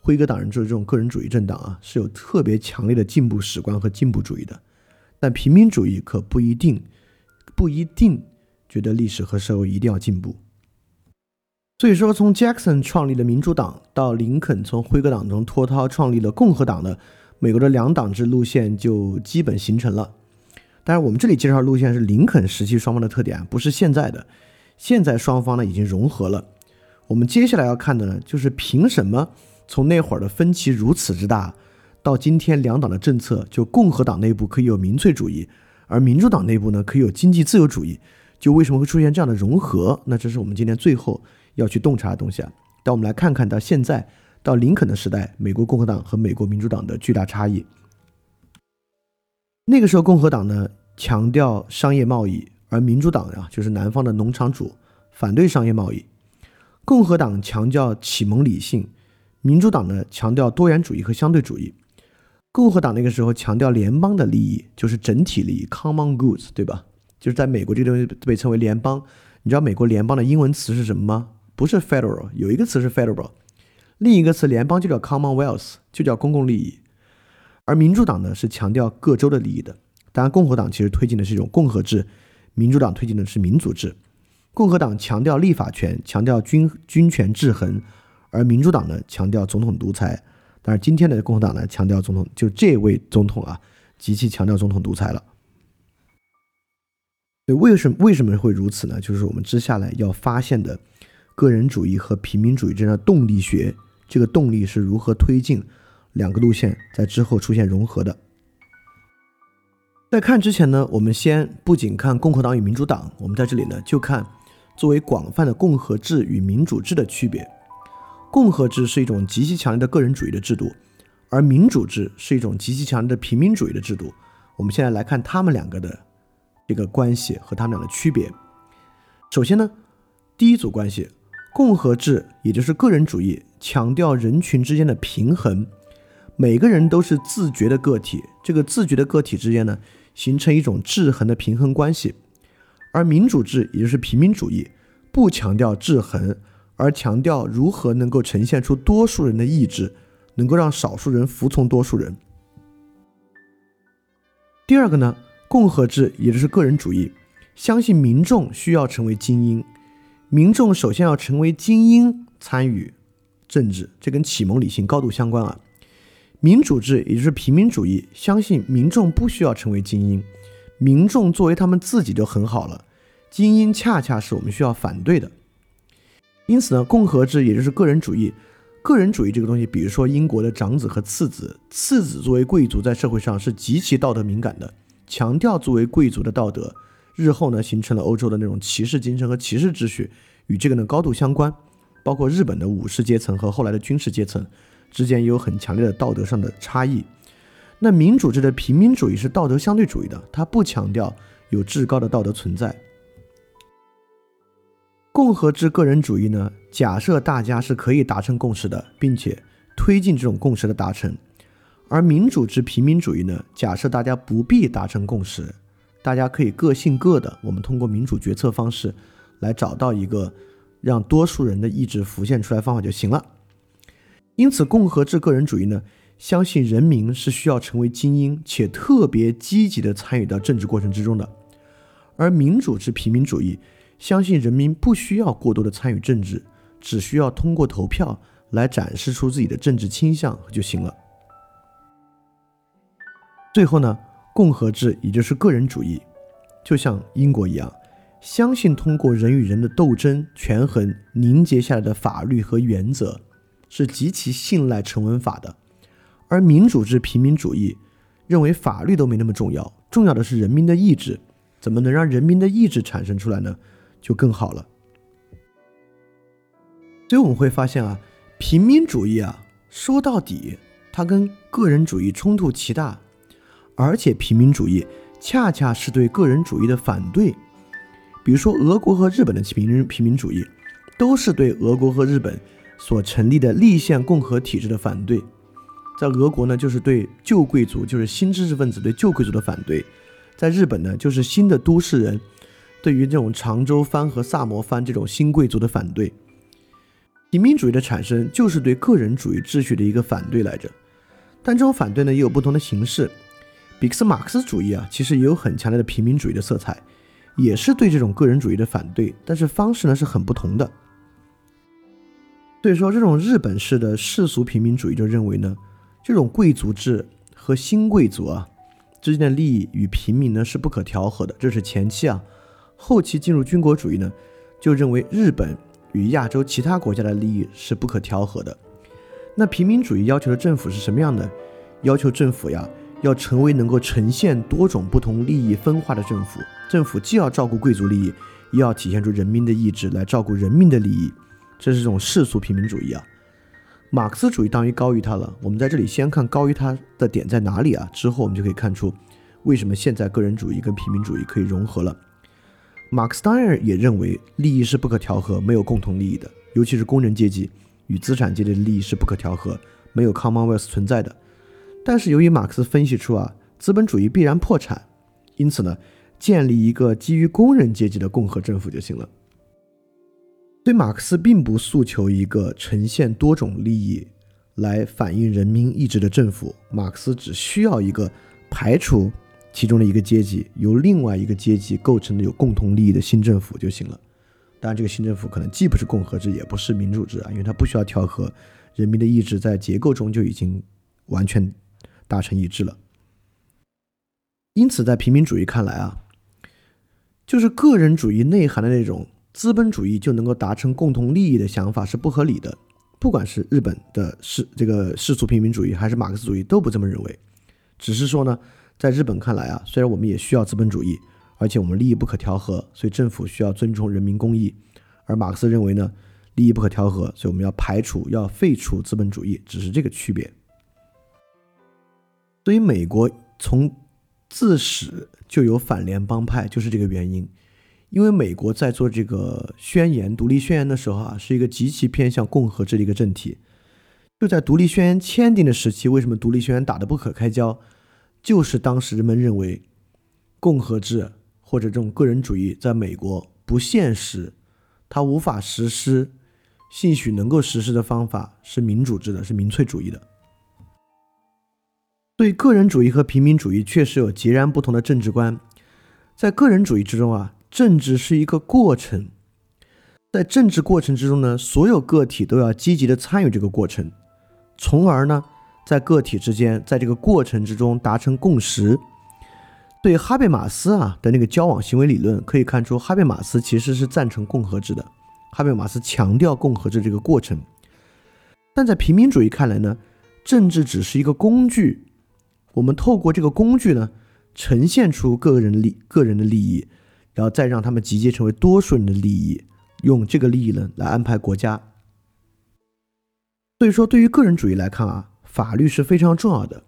辉格党人就是这种个人主义政党啊，是有特别强烈的进步史观和进步主义的。但平民主义可不一定，不一定。觉得历史和社会一定要进步，所以说从 Jackson 创立的民主党到林肯从辉格党中脱逃创立了共和党的美国的两党制路线就基本形成了。但是，我们这里介绍的路线是林肯时期双方的特点，不是现在的。现在双方呢已经融合了。我们接下来要看的呢，就是凭什么从那会儿的分歧如此之大，到今天两党的政策，就共和党内部可以有民粹主义，而民主党内部呢可以有经济自由主义。就为什么会出现这样的融合？那这是我们今天最后要去洞察的东西啊。但我们来看看到现在到林肯的时代，美国共和党和美国民主党的巨大差异。那个时候，共和党呢强调商业贸易，而民主党呀就是南方的农场主，反对商业贸易。共和党强调启蒙理性，民主党呢强调多元主义和相对主义。共和党那个时候强调联邦的利益，就是整体利益 （common goods），对吧？就是在美国，这个东西被称为联邦。你知道美国联邦的英文词是什么吗？不是 federal，有一个词是 federal，另一个词联邦就叫 commonwealth，就叫公共利益。而民主党呢是强调各州的利益的。当然，共和党其实推进的是一种共和制，民主党推进的是民主制。共和党强调立法权，强调军军权制衡，而民主党呢强调总统独裁。但是今天的共和党呢强调总统，就这位总统啊极其强调总统独裁了。对，为什么为什么会如此呢？就是我们接下来要发现的，个人主义和平民主义之间的动力学，这个动力是如何推进两个路线在之后出现融合的。在看之前呢，我们先不仅看共和党与民主党，我们在这里呢就看作为广泛的共和制与民主制的区别。共和制是一种极其强烈的个人主义的制度，而民主制是一种极其强烈的平民主义的制度。我们现在来看他们两个的。这个关系和他们俩的区别。首先呢，第一组关系，共和制也就是个人主义，强调人群之间的平衡，每个人都是自觉的个体，这个自觉的个体之间呢，形成一种制衡的平衡关系。而民主制也就是平民主义，不强调制衡，而强调如何能够呈现出多数人的意志，能够让少数人服从多数人。第二个呢？共和制也就是个人主义，相信民众需要成为精英，民众首先要成为精英参与政治，这跟启蒙理性高度相关啊。民主制也就是平民主义，相信民众不需要成为精英，民众作为他们自己就很好了，精英恰恰是我们需要反对的。因此呢，共和制也就是个人主义。个人主义这个东西，比如说英国的长子和次子，次子作为贵族在社会上是极其道德敏感的，强调作为贵族的道德，日后呢形成了欧洲的那种骑士精神和骑士秩序，与这个呢高度相关。包括日本的武士阶层和后来的军事阶层之间也有很强烈的道德上的差异。那民主制的平民主义是道德相对主义的，它不强调有至高的道德存在。共和制个人主义呢，假设大家是可以达成共识的，并且推进这种共识的达成；而民主制平民主义呢，假设大家不必达成共识，大家可以各信各的，我们通过民主决策方式来找到一个让多数人的意志浮现出来方法就行了。因此，共和制个人主义呢，相信人民是需要成为精英，且特别积极地参与到政治过程之中的；而民主制平民主义。相信人民不需要过多的参与政治，只需要通过投票来展示出自己的政治倾向就行了。最后呢，共和制也就是个人主义，就像英国一样，相信通过人与人的斗争、权衡凝结下来的法律和原则，是极其信赖成文法的。而民主制平民主义认为法律都没那么重要，重要的是人民的意志。怎么能让人民的意志产生出来呢？就更好了。所以我们会发现啊，平民主义啊，说到底，它跟个人主义冲突极大，而且平民主义恰恰是对个人主义的反对。比如说，俄国和日本的平民平民主义，都是对俄国和日本所成立的立宪共和体制的反对。在俄国呢，就是对旧贵族，就是新知识分子对旧贵族的反对；在日本呢，就是新的都市人。对于这种长州藩和萨摩藩这种新贵族的反对，平民主义的产生就是对个人主义秩序的一个反对来着。但这种反对呢，也有不同的形式。比克斯马克思主义啊，其实也有很强烈的平民主义的色彩，也是对这种个人主义的反对，但是方式呢是很不同的。所以说，这种日本式的世俗平民主义就认为呢，这种贵族制和新贵族啊之间的利益与平民呢是不可调和的，这是前期啊。后期进入军国主义呢，就认为日本与亚洲其他国家的利益是不可调和的。那平民主义要求的政府是什么样的？要求政府呀，要成为能够呈现多种不同利益分化的政府。政府既要照顾贵族利益，又要体现出人民的意志来照顾人民的利益。这是一种世俗平民主义啊。马克思主义当然高于它了。我们在这里先看高于它的点在哪里啊？之后我们就可以看出为什么现在个人主义跟平民主义可以融合了。马克思当然也认为利益是不可调和、没有共同利益的，尤其是工人阶级与资产阶级的利益是不可调和、没有 Commonwealth 存在的。但是由于马克思分析出啊，资本主义必然破产，因此呢，建立一个基于工人阶级的共和政府就行了。所以马克思并不诉求一个呈现多种利益来反映人民意志的政府，马克思只需要一个排除。其中的一个阶级由另外一个阶级构成的有共同利益的新政府就行了。当然，这个新政府可能既不是共和制，也不是民主制啊，因为它不需要调和人民的意志，在结构中就已经完全达成一致了。因此，在平民主义看来啊，就是个人主义内涵的那种资本主义就能够达成共同利益的想法是不合理的。不管是日本的世这个世俗平民主义，还是马克思主义，都不这么认为。只是说呢。在日本看来啊，虽然我们也需要资本主义，而且我们利益不可调和，所以政府需要尊重人民公益。而马克思认为呢，利益不可调和，所以我们要排除、要废除资本主义，只是这个区别。所以美国从自始就有反联邦派，就是这个原因。因为美国在做这个宣言、独立宣言的时候啊，是一个极其偏向共和制的一个政体。就在独立宣言签订的时期，为什么独立宣言打得不可开交？就是当时人们认为，共和制或者这种个人主义在美国不现实，它无法实施。兴许能够实施的方法是民主制的，是民粹主义的。对个人主义和平民主义确实有截然不同的政治观。在个人主义之中啊，政治是一个过程，在政治过程之中呢，所有个体都要积极的参与这个过程，从而呢。在个体之间，在这个过程之中达成共识。对哈贝马斯啊的那个交往行为理论可以看出，哈贝马斯其实是赞成共和制的。哈贝马斯强调共和制这个过程。但在平民主义看来呢，政治只是一个工具，我们透过这个工具呢，呈现出个人利个人的利益，然后再让他们集结成为多数人的利益，用这个利益呢来安排国家。所以说，对于个人主义来看啊，法律是非常重要的，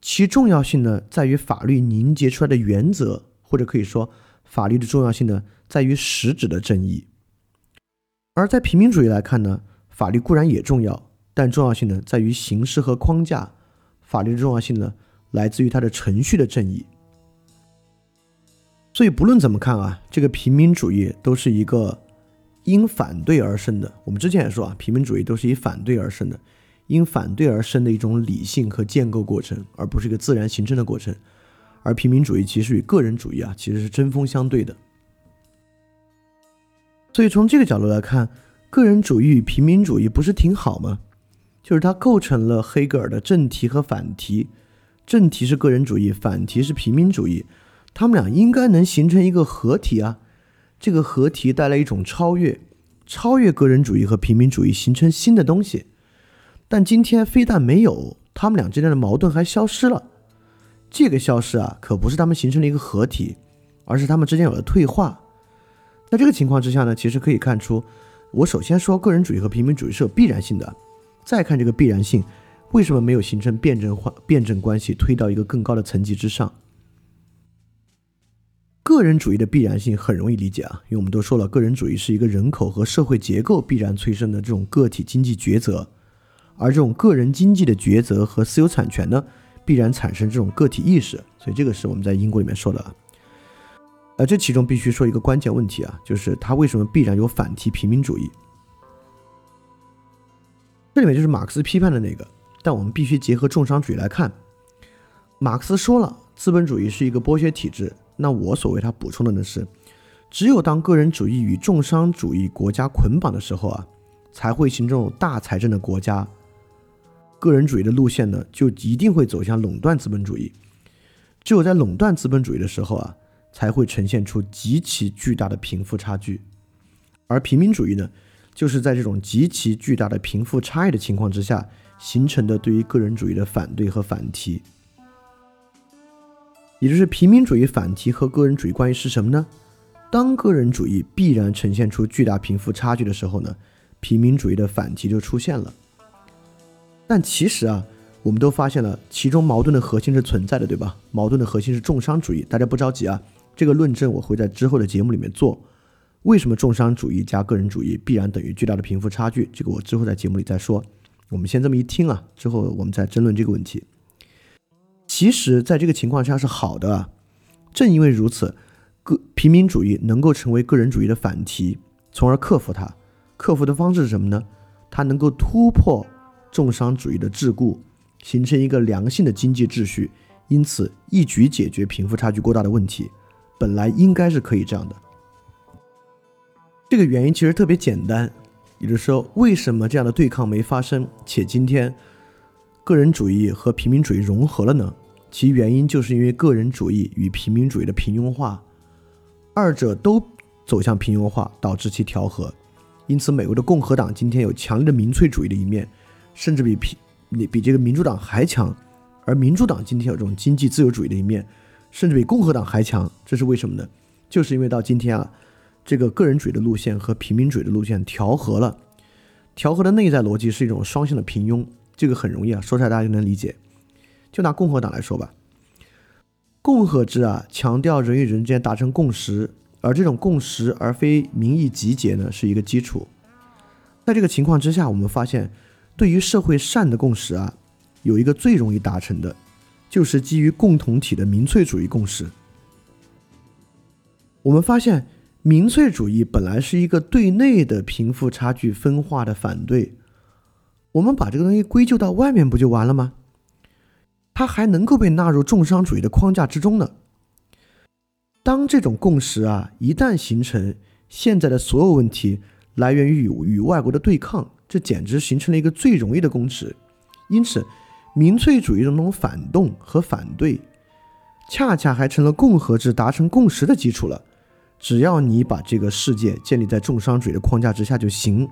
其重要性呢在于法律凝结出来的原则，或者可以说，法律的重要性呢在于实质的正义。而在平民主义来看呢，法律固然也重要。但重要性呢，在于形式和框架。法律的重要性呢，来自于它的程序的正义。所以不论怎么看啊，这个平民主义都是一个因反对而生的。我们之前也说啊，平民主义都是以反对而生的，因反对而生的一种理性和建构过程，而不是一个自然形成的过程。而平民主义其实与个人主义啊，其实是针锋相对的。所以从这个角度来看，个人主义与平民主义不是挺好吗？就是它构成了黑格尔的正题和反题，正题是个人主义，反题是平民主义，他们俩应该能形成一个合体啊。这个合体带来一种超越，超越个人主义和平民主义，形成新的东西。但今天非但没有，他们俩之间的矛盾还消失了。这个消失啊，可不是他们形成了一个合体，而是他们之间有了退化。在这个情况之下呢，其实可以看出，我首先说个人主义和平民主义是有必然性的。再看这个必然性，为什么没有形成辩证化、辩证关系，推到一个更高的层级之上？个人主义的必然性很容易理解啊，因为我们都说了，个人主义是一个人口和社会结构必然催生的这种个体经济抉择，而这种个人经济的抉择和私有产权呢，必然产生这种个体意识，所以这个是我们在英国里面说的。呃，这其中必须说一个关键问题啊，就是它为什么必然有反提平民主义？这里面就是马克思批判的那个，但我们必须结合重商主义来看。马克思说了，资本主义是一个剥削体制。那我所为他补充的呢是，只有当个人主义与重商主义国家捆绑的时候啊，才会形成大财政的国家。个人主义的路线呢，就一定会走向垄断资本主义。只有在垄断资本主义的时候啊，才会呈现出极其巨大的贫富差距。而平民主义呢？就是在这种极其巨大的贫富差异的情况之下形成的对于个人主义的反对和反提，也就是平民主义反提和个人主义关系是什么呢？当个人主义必然呈现出巨大贫富差距的时候呢，平民主义的反提就出现了。但其实啊，我们都发现了其中矛盾的核心是存在的，对吧？矛盾的核心是重商主义。大家不着急啊，这个论证我会在之后的节目里面做。为什么重商主义加个人主义必然等于巨大的贫富差距？这个我之后在节目里再说。我们先这么一听啊，之后我们再争论这个问题。其实，在这个情况下是好的。正因为如此，个平民主义能够成为个人主义的反题，从而克服它。克服的方式是什么呢？它能够突破重商主义的桎梏，形成一个良性的经济秩序，因此一举解决贫富差距过大的问题。本来应该是可以这样的。这个原因其实特别简单，也就是说，为什么这样的对抗没发生，且今天个人主义和平民主义融合了呢？其原因就是因为个人主义与平民主义的平庸化，二者都走向平庸化，导致其调和。因此，美国的共和党今天有强烈的民粹主义的一面，甚至比平你比这个民主党还强；而民主党今天有这种经济自由主义的一面，甚至比共和党还强。这是为什么呢？就是因为到今天啊。这个个人主义的路线和平民主义的路线调和了，调和的内在逻辑是一种双向的平庸，这个很容易啊，说出来大家就能理解。就拿共和党来说吧，共和制啊强调人与人之间达成共识，而这种共识而非民意集结呢是一个基础。在这个情况之下，我们发现对于社会善的共识啊，有一个最容易达成的，就是基于共同体的民粹主义共识。我们发现。民粹主义本来是一个对内的贫富差距分化的反对，我们把这个东西归咎到外面不就完了吗？它还能够被纳入重商主义的框架之中呢。当这种共识啊一旦形成，现在的所有问题来源于与外国的对抗，这简直形成了一个最容易的公式。因此，民粹主义的那种反动和反对，恰恰还成了共和制达成共识的基础了。只要你把这个世界建立在重商主义的框架之下就行。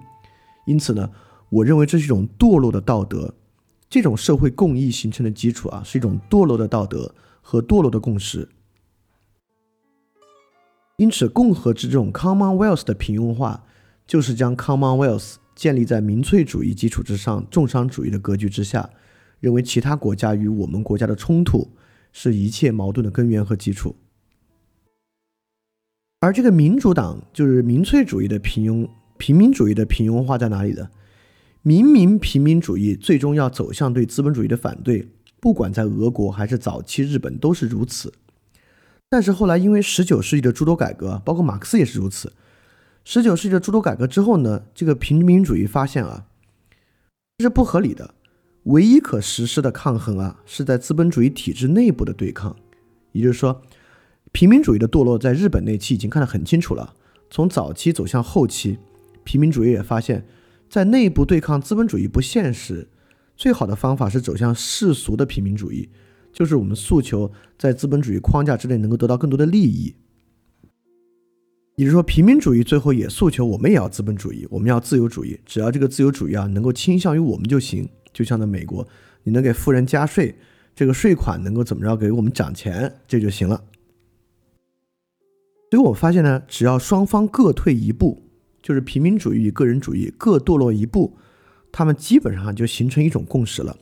因此呢，我认为这是一种堕落的道德，这种社会共益形成的基础啊，是一种堕落的道德和堕落的共识。因此，共和制这种 Commonwealth 的平庸化，就是将 Commonwealth 建立在民粹主义基础之上、重商主义的格局之下，认为其他国家与我们国家的冲突是一切矛盾的根源和基础。而这个民主党就是民粹主义的平庸、平民主义的平庸化在哪里呢？明明平民主义最终要走向对资本主义的反对，不管在俄国还是早期日本都是如此。但是后来，因为十九世纪的诸多改革，包括马克思也是如此。十九世纪的诸多改革之后呢，这个平民主义发现啊，这是不合理的。唯一可实施的抗衡啊，是在资本主义体制内部的对抗。也就是说，平民主义的堕落在日本那期已经看得很清楚了。从早期走向后期，平民主义也发现，在内部对抗资本主义不现实，最好的方法是走向世俗的平民主义。就是我们诉求在资本主义框架之内能够得到更多的利益，也就是说，平民主义最后也诉求我们也要资本主义，我们要自由主义，只要这个自由主义啊能够倾向于我们就行。就像在美国，你能给富人加税，这个税款能够怎么着给我们涨钱，这就行了。所以我发现呢，只要双方各退一步，就是平民主义与个人主义各堕落一步，他们基本上就形成一种共识了，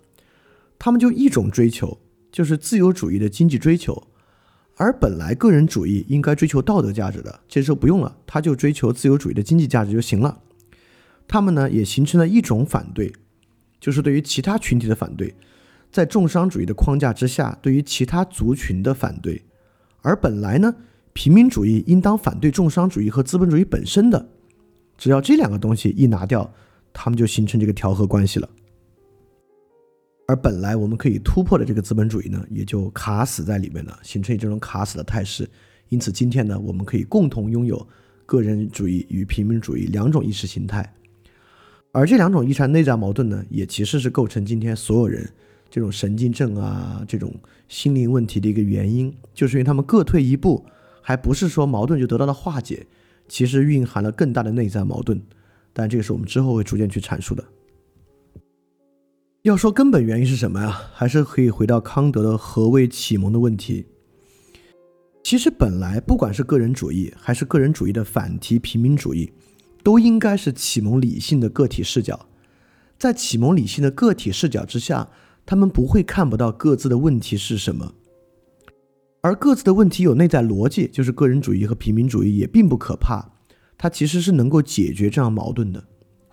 他们就一种追求。就是自由主义的经济追求，而本来个人主义应该追求道德价值的，这时候不用了，他就追求自由主义的经济价值就行了。他们呢也形成了一种反对，就是对于其他群体的反对，在重商主义的框架之下，对于其他族群的反对。而本来呢，平民主义应当反对重商主义和资本主义本身的，只要这两个东西一拿掉，他们就形成这个调和关系了。而本来我们可以突破的这个资本主义呢，也就卡死在里面了，形成这种卡死的态势。因此，今天呢，我们可以共同拥有个人主义与平民主义两种意识形态。而这两种意识内在矛盾呢，也其实是构成今天所有人这种神经症啊、这种心灵问题的一个原因，就是因为他们各退一步，还不是说矛盾就得到了化解，其实蕴含了更大的内在矛盾。但这个是我们之后会逐渐去阐述的。要说根本原因是什么呀？还是可以回到康德的何谓启蒙的问题。其实本来不管是个人主义，还是个人主义的反题平民主义，都应该是启蒙理性的个体视角。在启蒙理性的个体视角之下，他们不会看不到各自的问题是什么，而各自的问题有内在逻辑，就是个人主义和平民主义也并不可怕，它其实是能够解决这样矛盾的。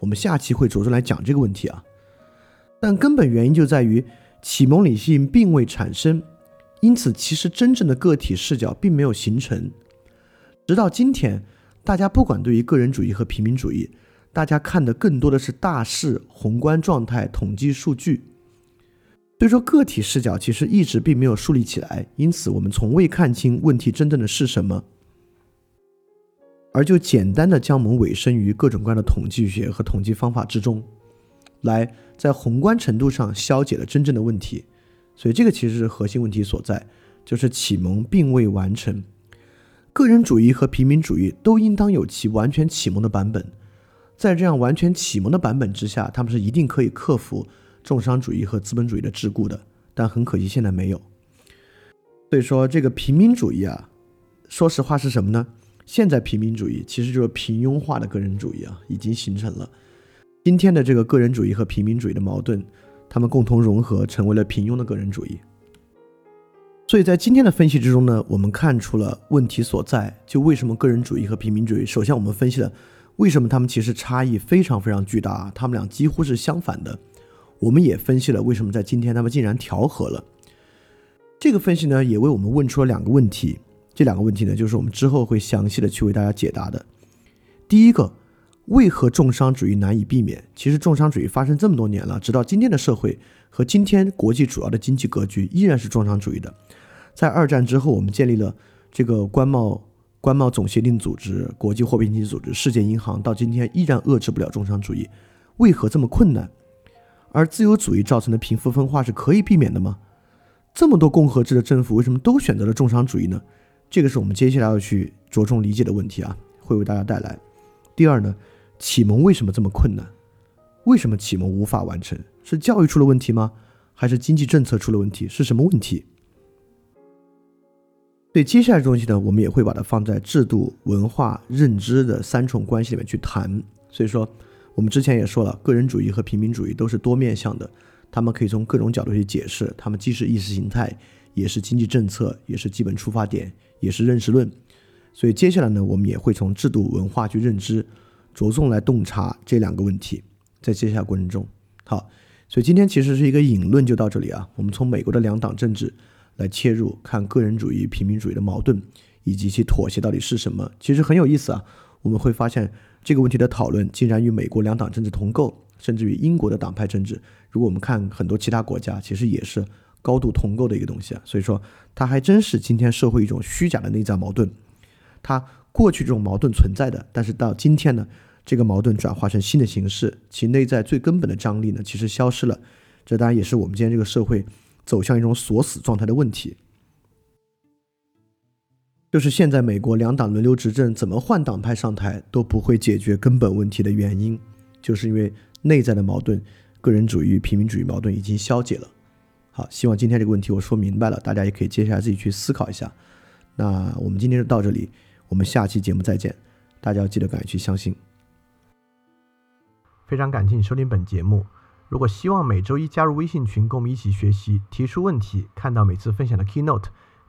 我们下期会着重来讲这个问题啊。但根本原因就在于启蒙理性并未产生，因此其实真正的个体视角并没有形成。直到今天，大家不管对于个人主义和平民主义，大家看的更多的是大势、宏观状态、统计数据。所以说，个体视角其实一直并没有树立起来，因此我们从未看清问题真正的是什么，而就简单的将我们委身于各种各样的统计学和统计方法之中。来在宏观程度上消解了真正的问题，所以这个其实是核心问题所在，就是启蒙并未完成。个人主义和平民主义都应当有其完全启蒙的版本，在这样完全启蒙的版本之下，他们是一定可以克服重商主义和资本主义的桎梏的。但很可惜，现在没有。所以说，这个平民主义啊，说实话是什么呢？现在平民主义其实就是平庸化的个人主义啊，已经形成了。今天的这个个人主义和平民主义的矛盾，他们共同融合，成为了平庸的个人主义。所以在今天的分析之中呢，我们看出了问题所在，就为什么个人主义和平民主义？首先，我们分析了为什么他们其实差异非常非常巨大啊，他们俩几乎是相反的。我们也分析了为什么在今天他们竟然调和了。这个分析呢，也为我们问出了两个问题。这两个问题呢，就是我们之后会详细的去为大家解答的。第一个。为何重商主义难以避免？其实重商主义发生这么多年了，直到今天的社会和今天国际主要的经济格局依然是重商主义的。在二战之后，我们建立了这个关贸关贸总协定组织、国际货币经济组织、世界银行，到今天依然遏制不了重商主义。为何这么困难？而自由主义造成的贫富分化是可以避免的吗？这么多共和制的政府为什么都选择了重商主义呢？这个是我们接下来要去着重理解的问题啊，会为大家带来。第二呢，启蒙为什么这么困难？为什么启蒙无法完成？是教育出了问题吗？还是经济政策出了问题？是什么问题？对接下来的东西呢，我们也会把它放在制度、文化、认知的三重关系里面去谈。所以说，我们之前也说了，个人主义和平民主义都是多面向的，他们可以从各种角度去解释，他们既是意识形态，也是经济政策，也是基本出发点，也是认识论。所以接下来呢，我们也会从制度、文化去认知，着重来洞察这两个问题。在接下来过程中，好，所以今天其实是一个引论，就到这里啊。我们从美国的两党政治。来切入看个人主义、平民主义的矛盾，以及其妥协到底是什么，其实很有意思啊。我们会发现这个问题的讨论竟然与美国两党政治同构，甚至于英国的党派政治。如果我们看很多其他国家，其实也是高度同构的一个东西啊。所以说，它还真是今天社会一种虚假的内在矛盾。它过去这种矛盾存在的，但是到今天呢，这个矛盾转化成新的形式，其内在最根本的张力呢，其实消失了。这当然也是我们今天这个社会。走向一种锁死状态的问题，就是现在美国两党轮流执政，怎么换党派上台都不会解决根本问题的原因，就是因为内在的矛盾，个人主义与平民主义矛盾已经消解了。好，希望今天这个问题我说明白了，大家也可以接下来自己去思考一下。那我们今天就到这里，我们下期节目再见，大家要记得赶快去相信。非常感谢你收听本节目。如果希望每周一加入微信群，跟我们一起学习、提出问题、看到每次分享的 keynote，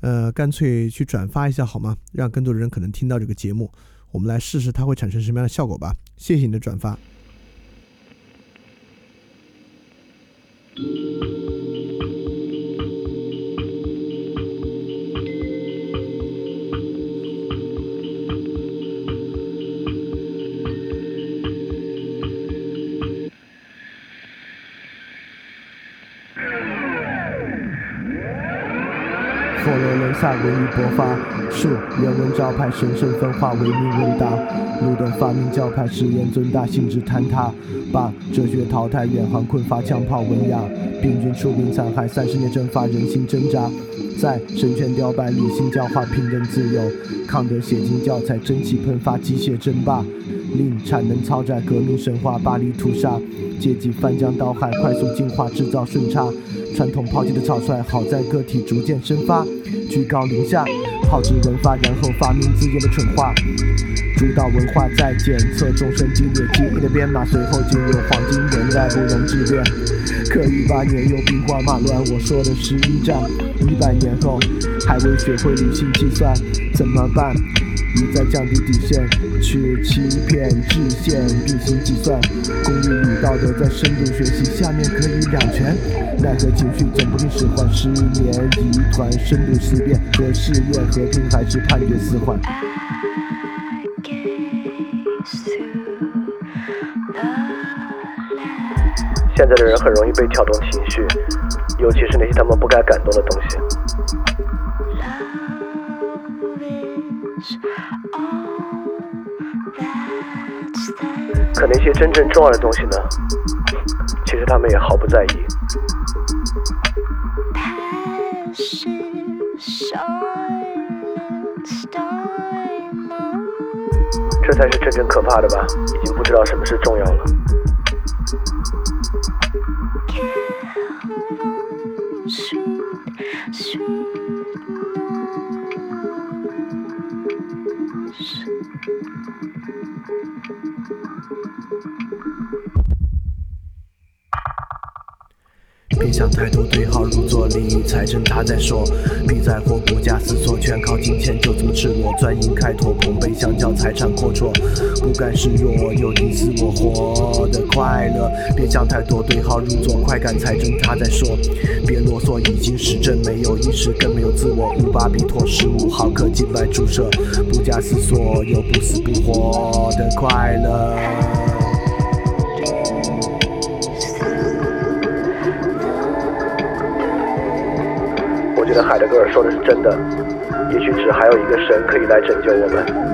呃，干脆去转发一下好吗？让更多的人可能听到这个节目，我们来试试它会产生什么样的效果吧。谢谢你的转发。萨文艺勃发，树人文招牌神圣分化，唯命问答。路灯发明教派实验尊大，性质坍塌。把哲学淘汰，远航困乏，枪炮文雅。病菌出兵残害，三十年蒸发，人心挣扎。在神权雕败，理性教化，平等自由。康德写进教材，蒸汽喷发，机械争霸。令产能超载，革命神话，巴黎屠杀。阶级翻江倒海，快速进化，制造顺差。传统抛弃的草率，好在个体逐渐生发。居高临下，炮制文化，然后发明自己的蠢话。主导文化在检测众生激烈记忆的编码，随后进入黄金年代，不容置辩。可一八年又兵荒马乱，我说的是一战。一百年后还未学会理性计算，怎么办？一再降低底线，去欺骗制限，并行计算。功利与道德在深度学习，下面可以两全。奈何情绪总不听使唤，十年一团深度思辨和试验和平还是判决死缓。现在的人很容易被挑动情绪，尤其是那些他们不该感动的东西。可那些真正重要的东西呢？其实他们也毫不在意。这才是真正可怕的吧？已经不知道什么是重要了。别想太多，对号入座，理财政他在说，别在乎不假思索，全靠金钱就这么赤裸，专营开拓，捧杯相交，财产阔绰，不甘示弱，有你自我活得快乐，别想太多，对号入座，快感财政他在说，别啰嗦，已经实证，没有意识，更没有自我，五巴比妥十五毫克静脉注射，不假思索，有不死不活的快乐。海德格尔说的是真的，也许只还有一个神可以来拯救我们。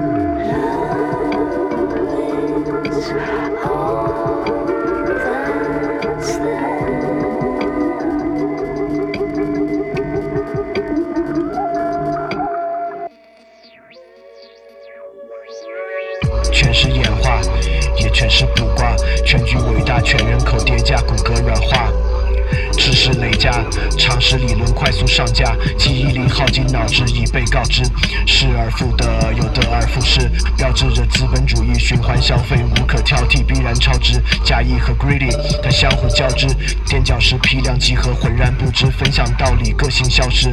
上架，记忆力耗尽，脑汁已被告知，失而复得，又得而复失，标志着资本主义循环消费无可挑剔，必然超值。假意和 greedy 它相互交织，垫脚石批量集合，浑然不知，分享道理，个性消失。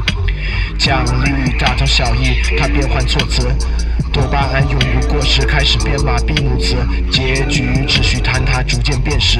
奖励大同小异，它变换措辞，多巴胺永不过时，开始编码闭母词，结局只需坍塌，逐渐变实。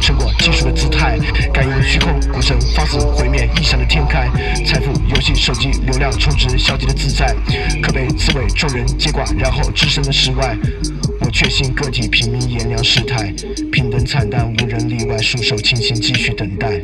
成果，技术的姿态，感应虚空，股神放肆毁灭，异想的天开，财富游戏，手机流量充值，消极的自在，可被刺猬众人接管，然后置身的世外。我确信个体平民炎凉世态，平等惨淡，无人例外，束手清心，继续等待。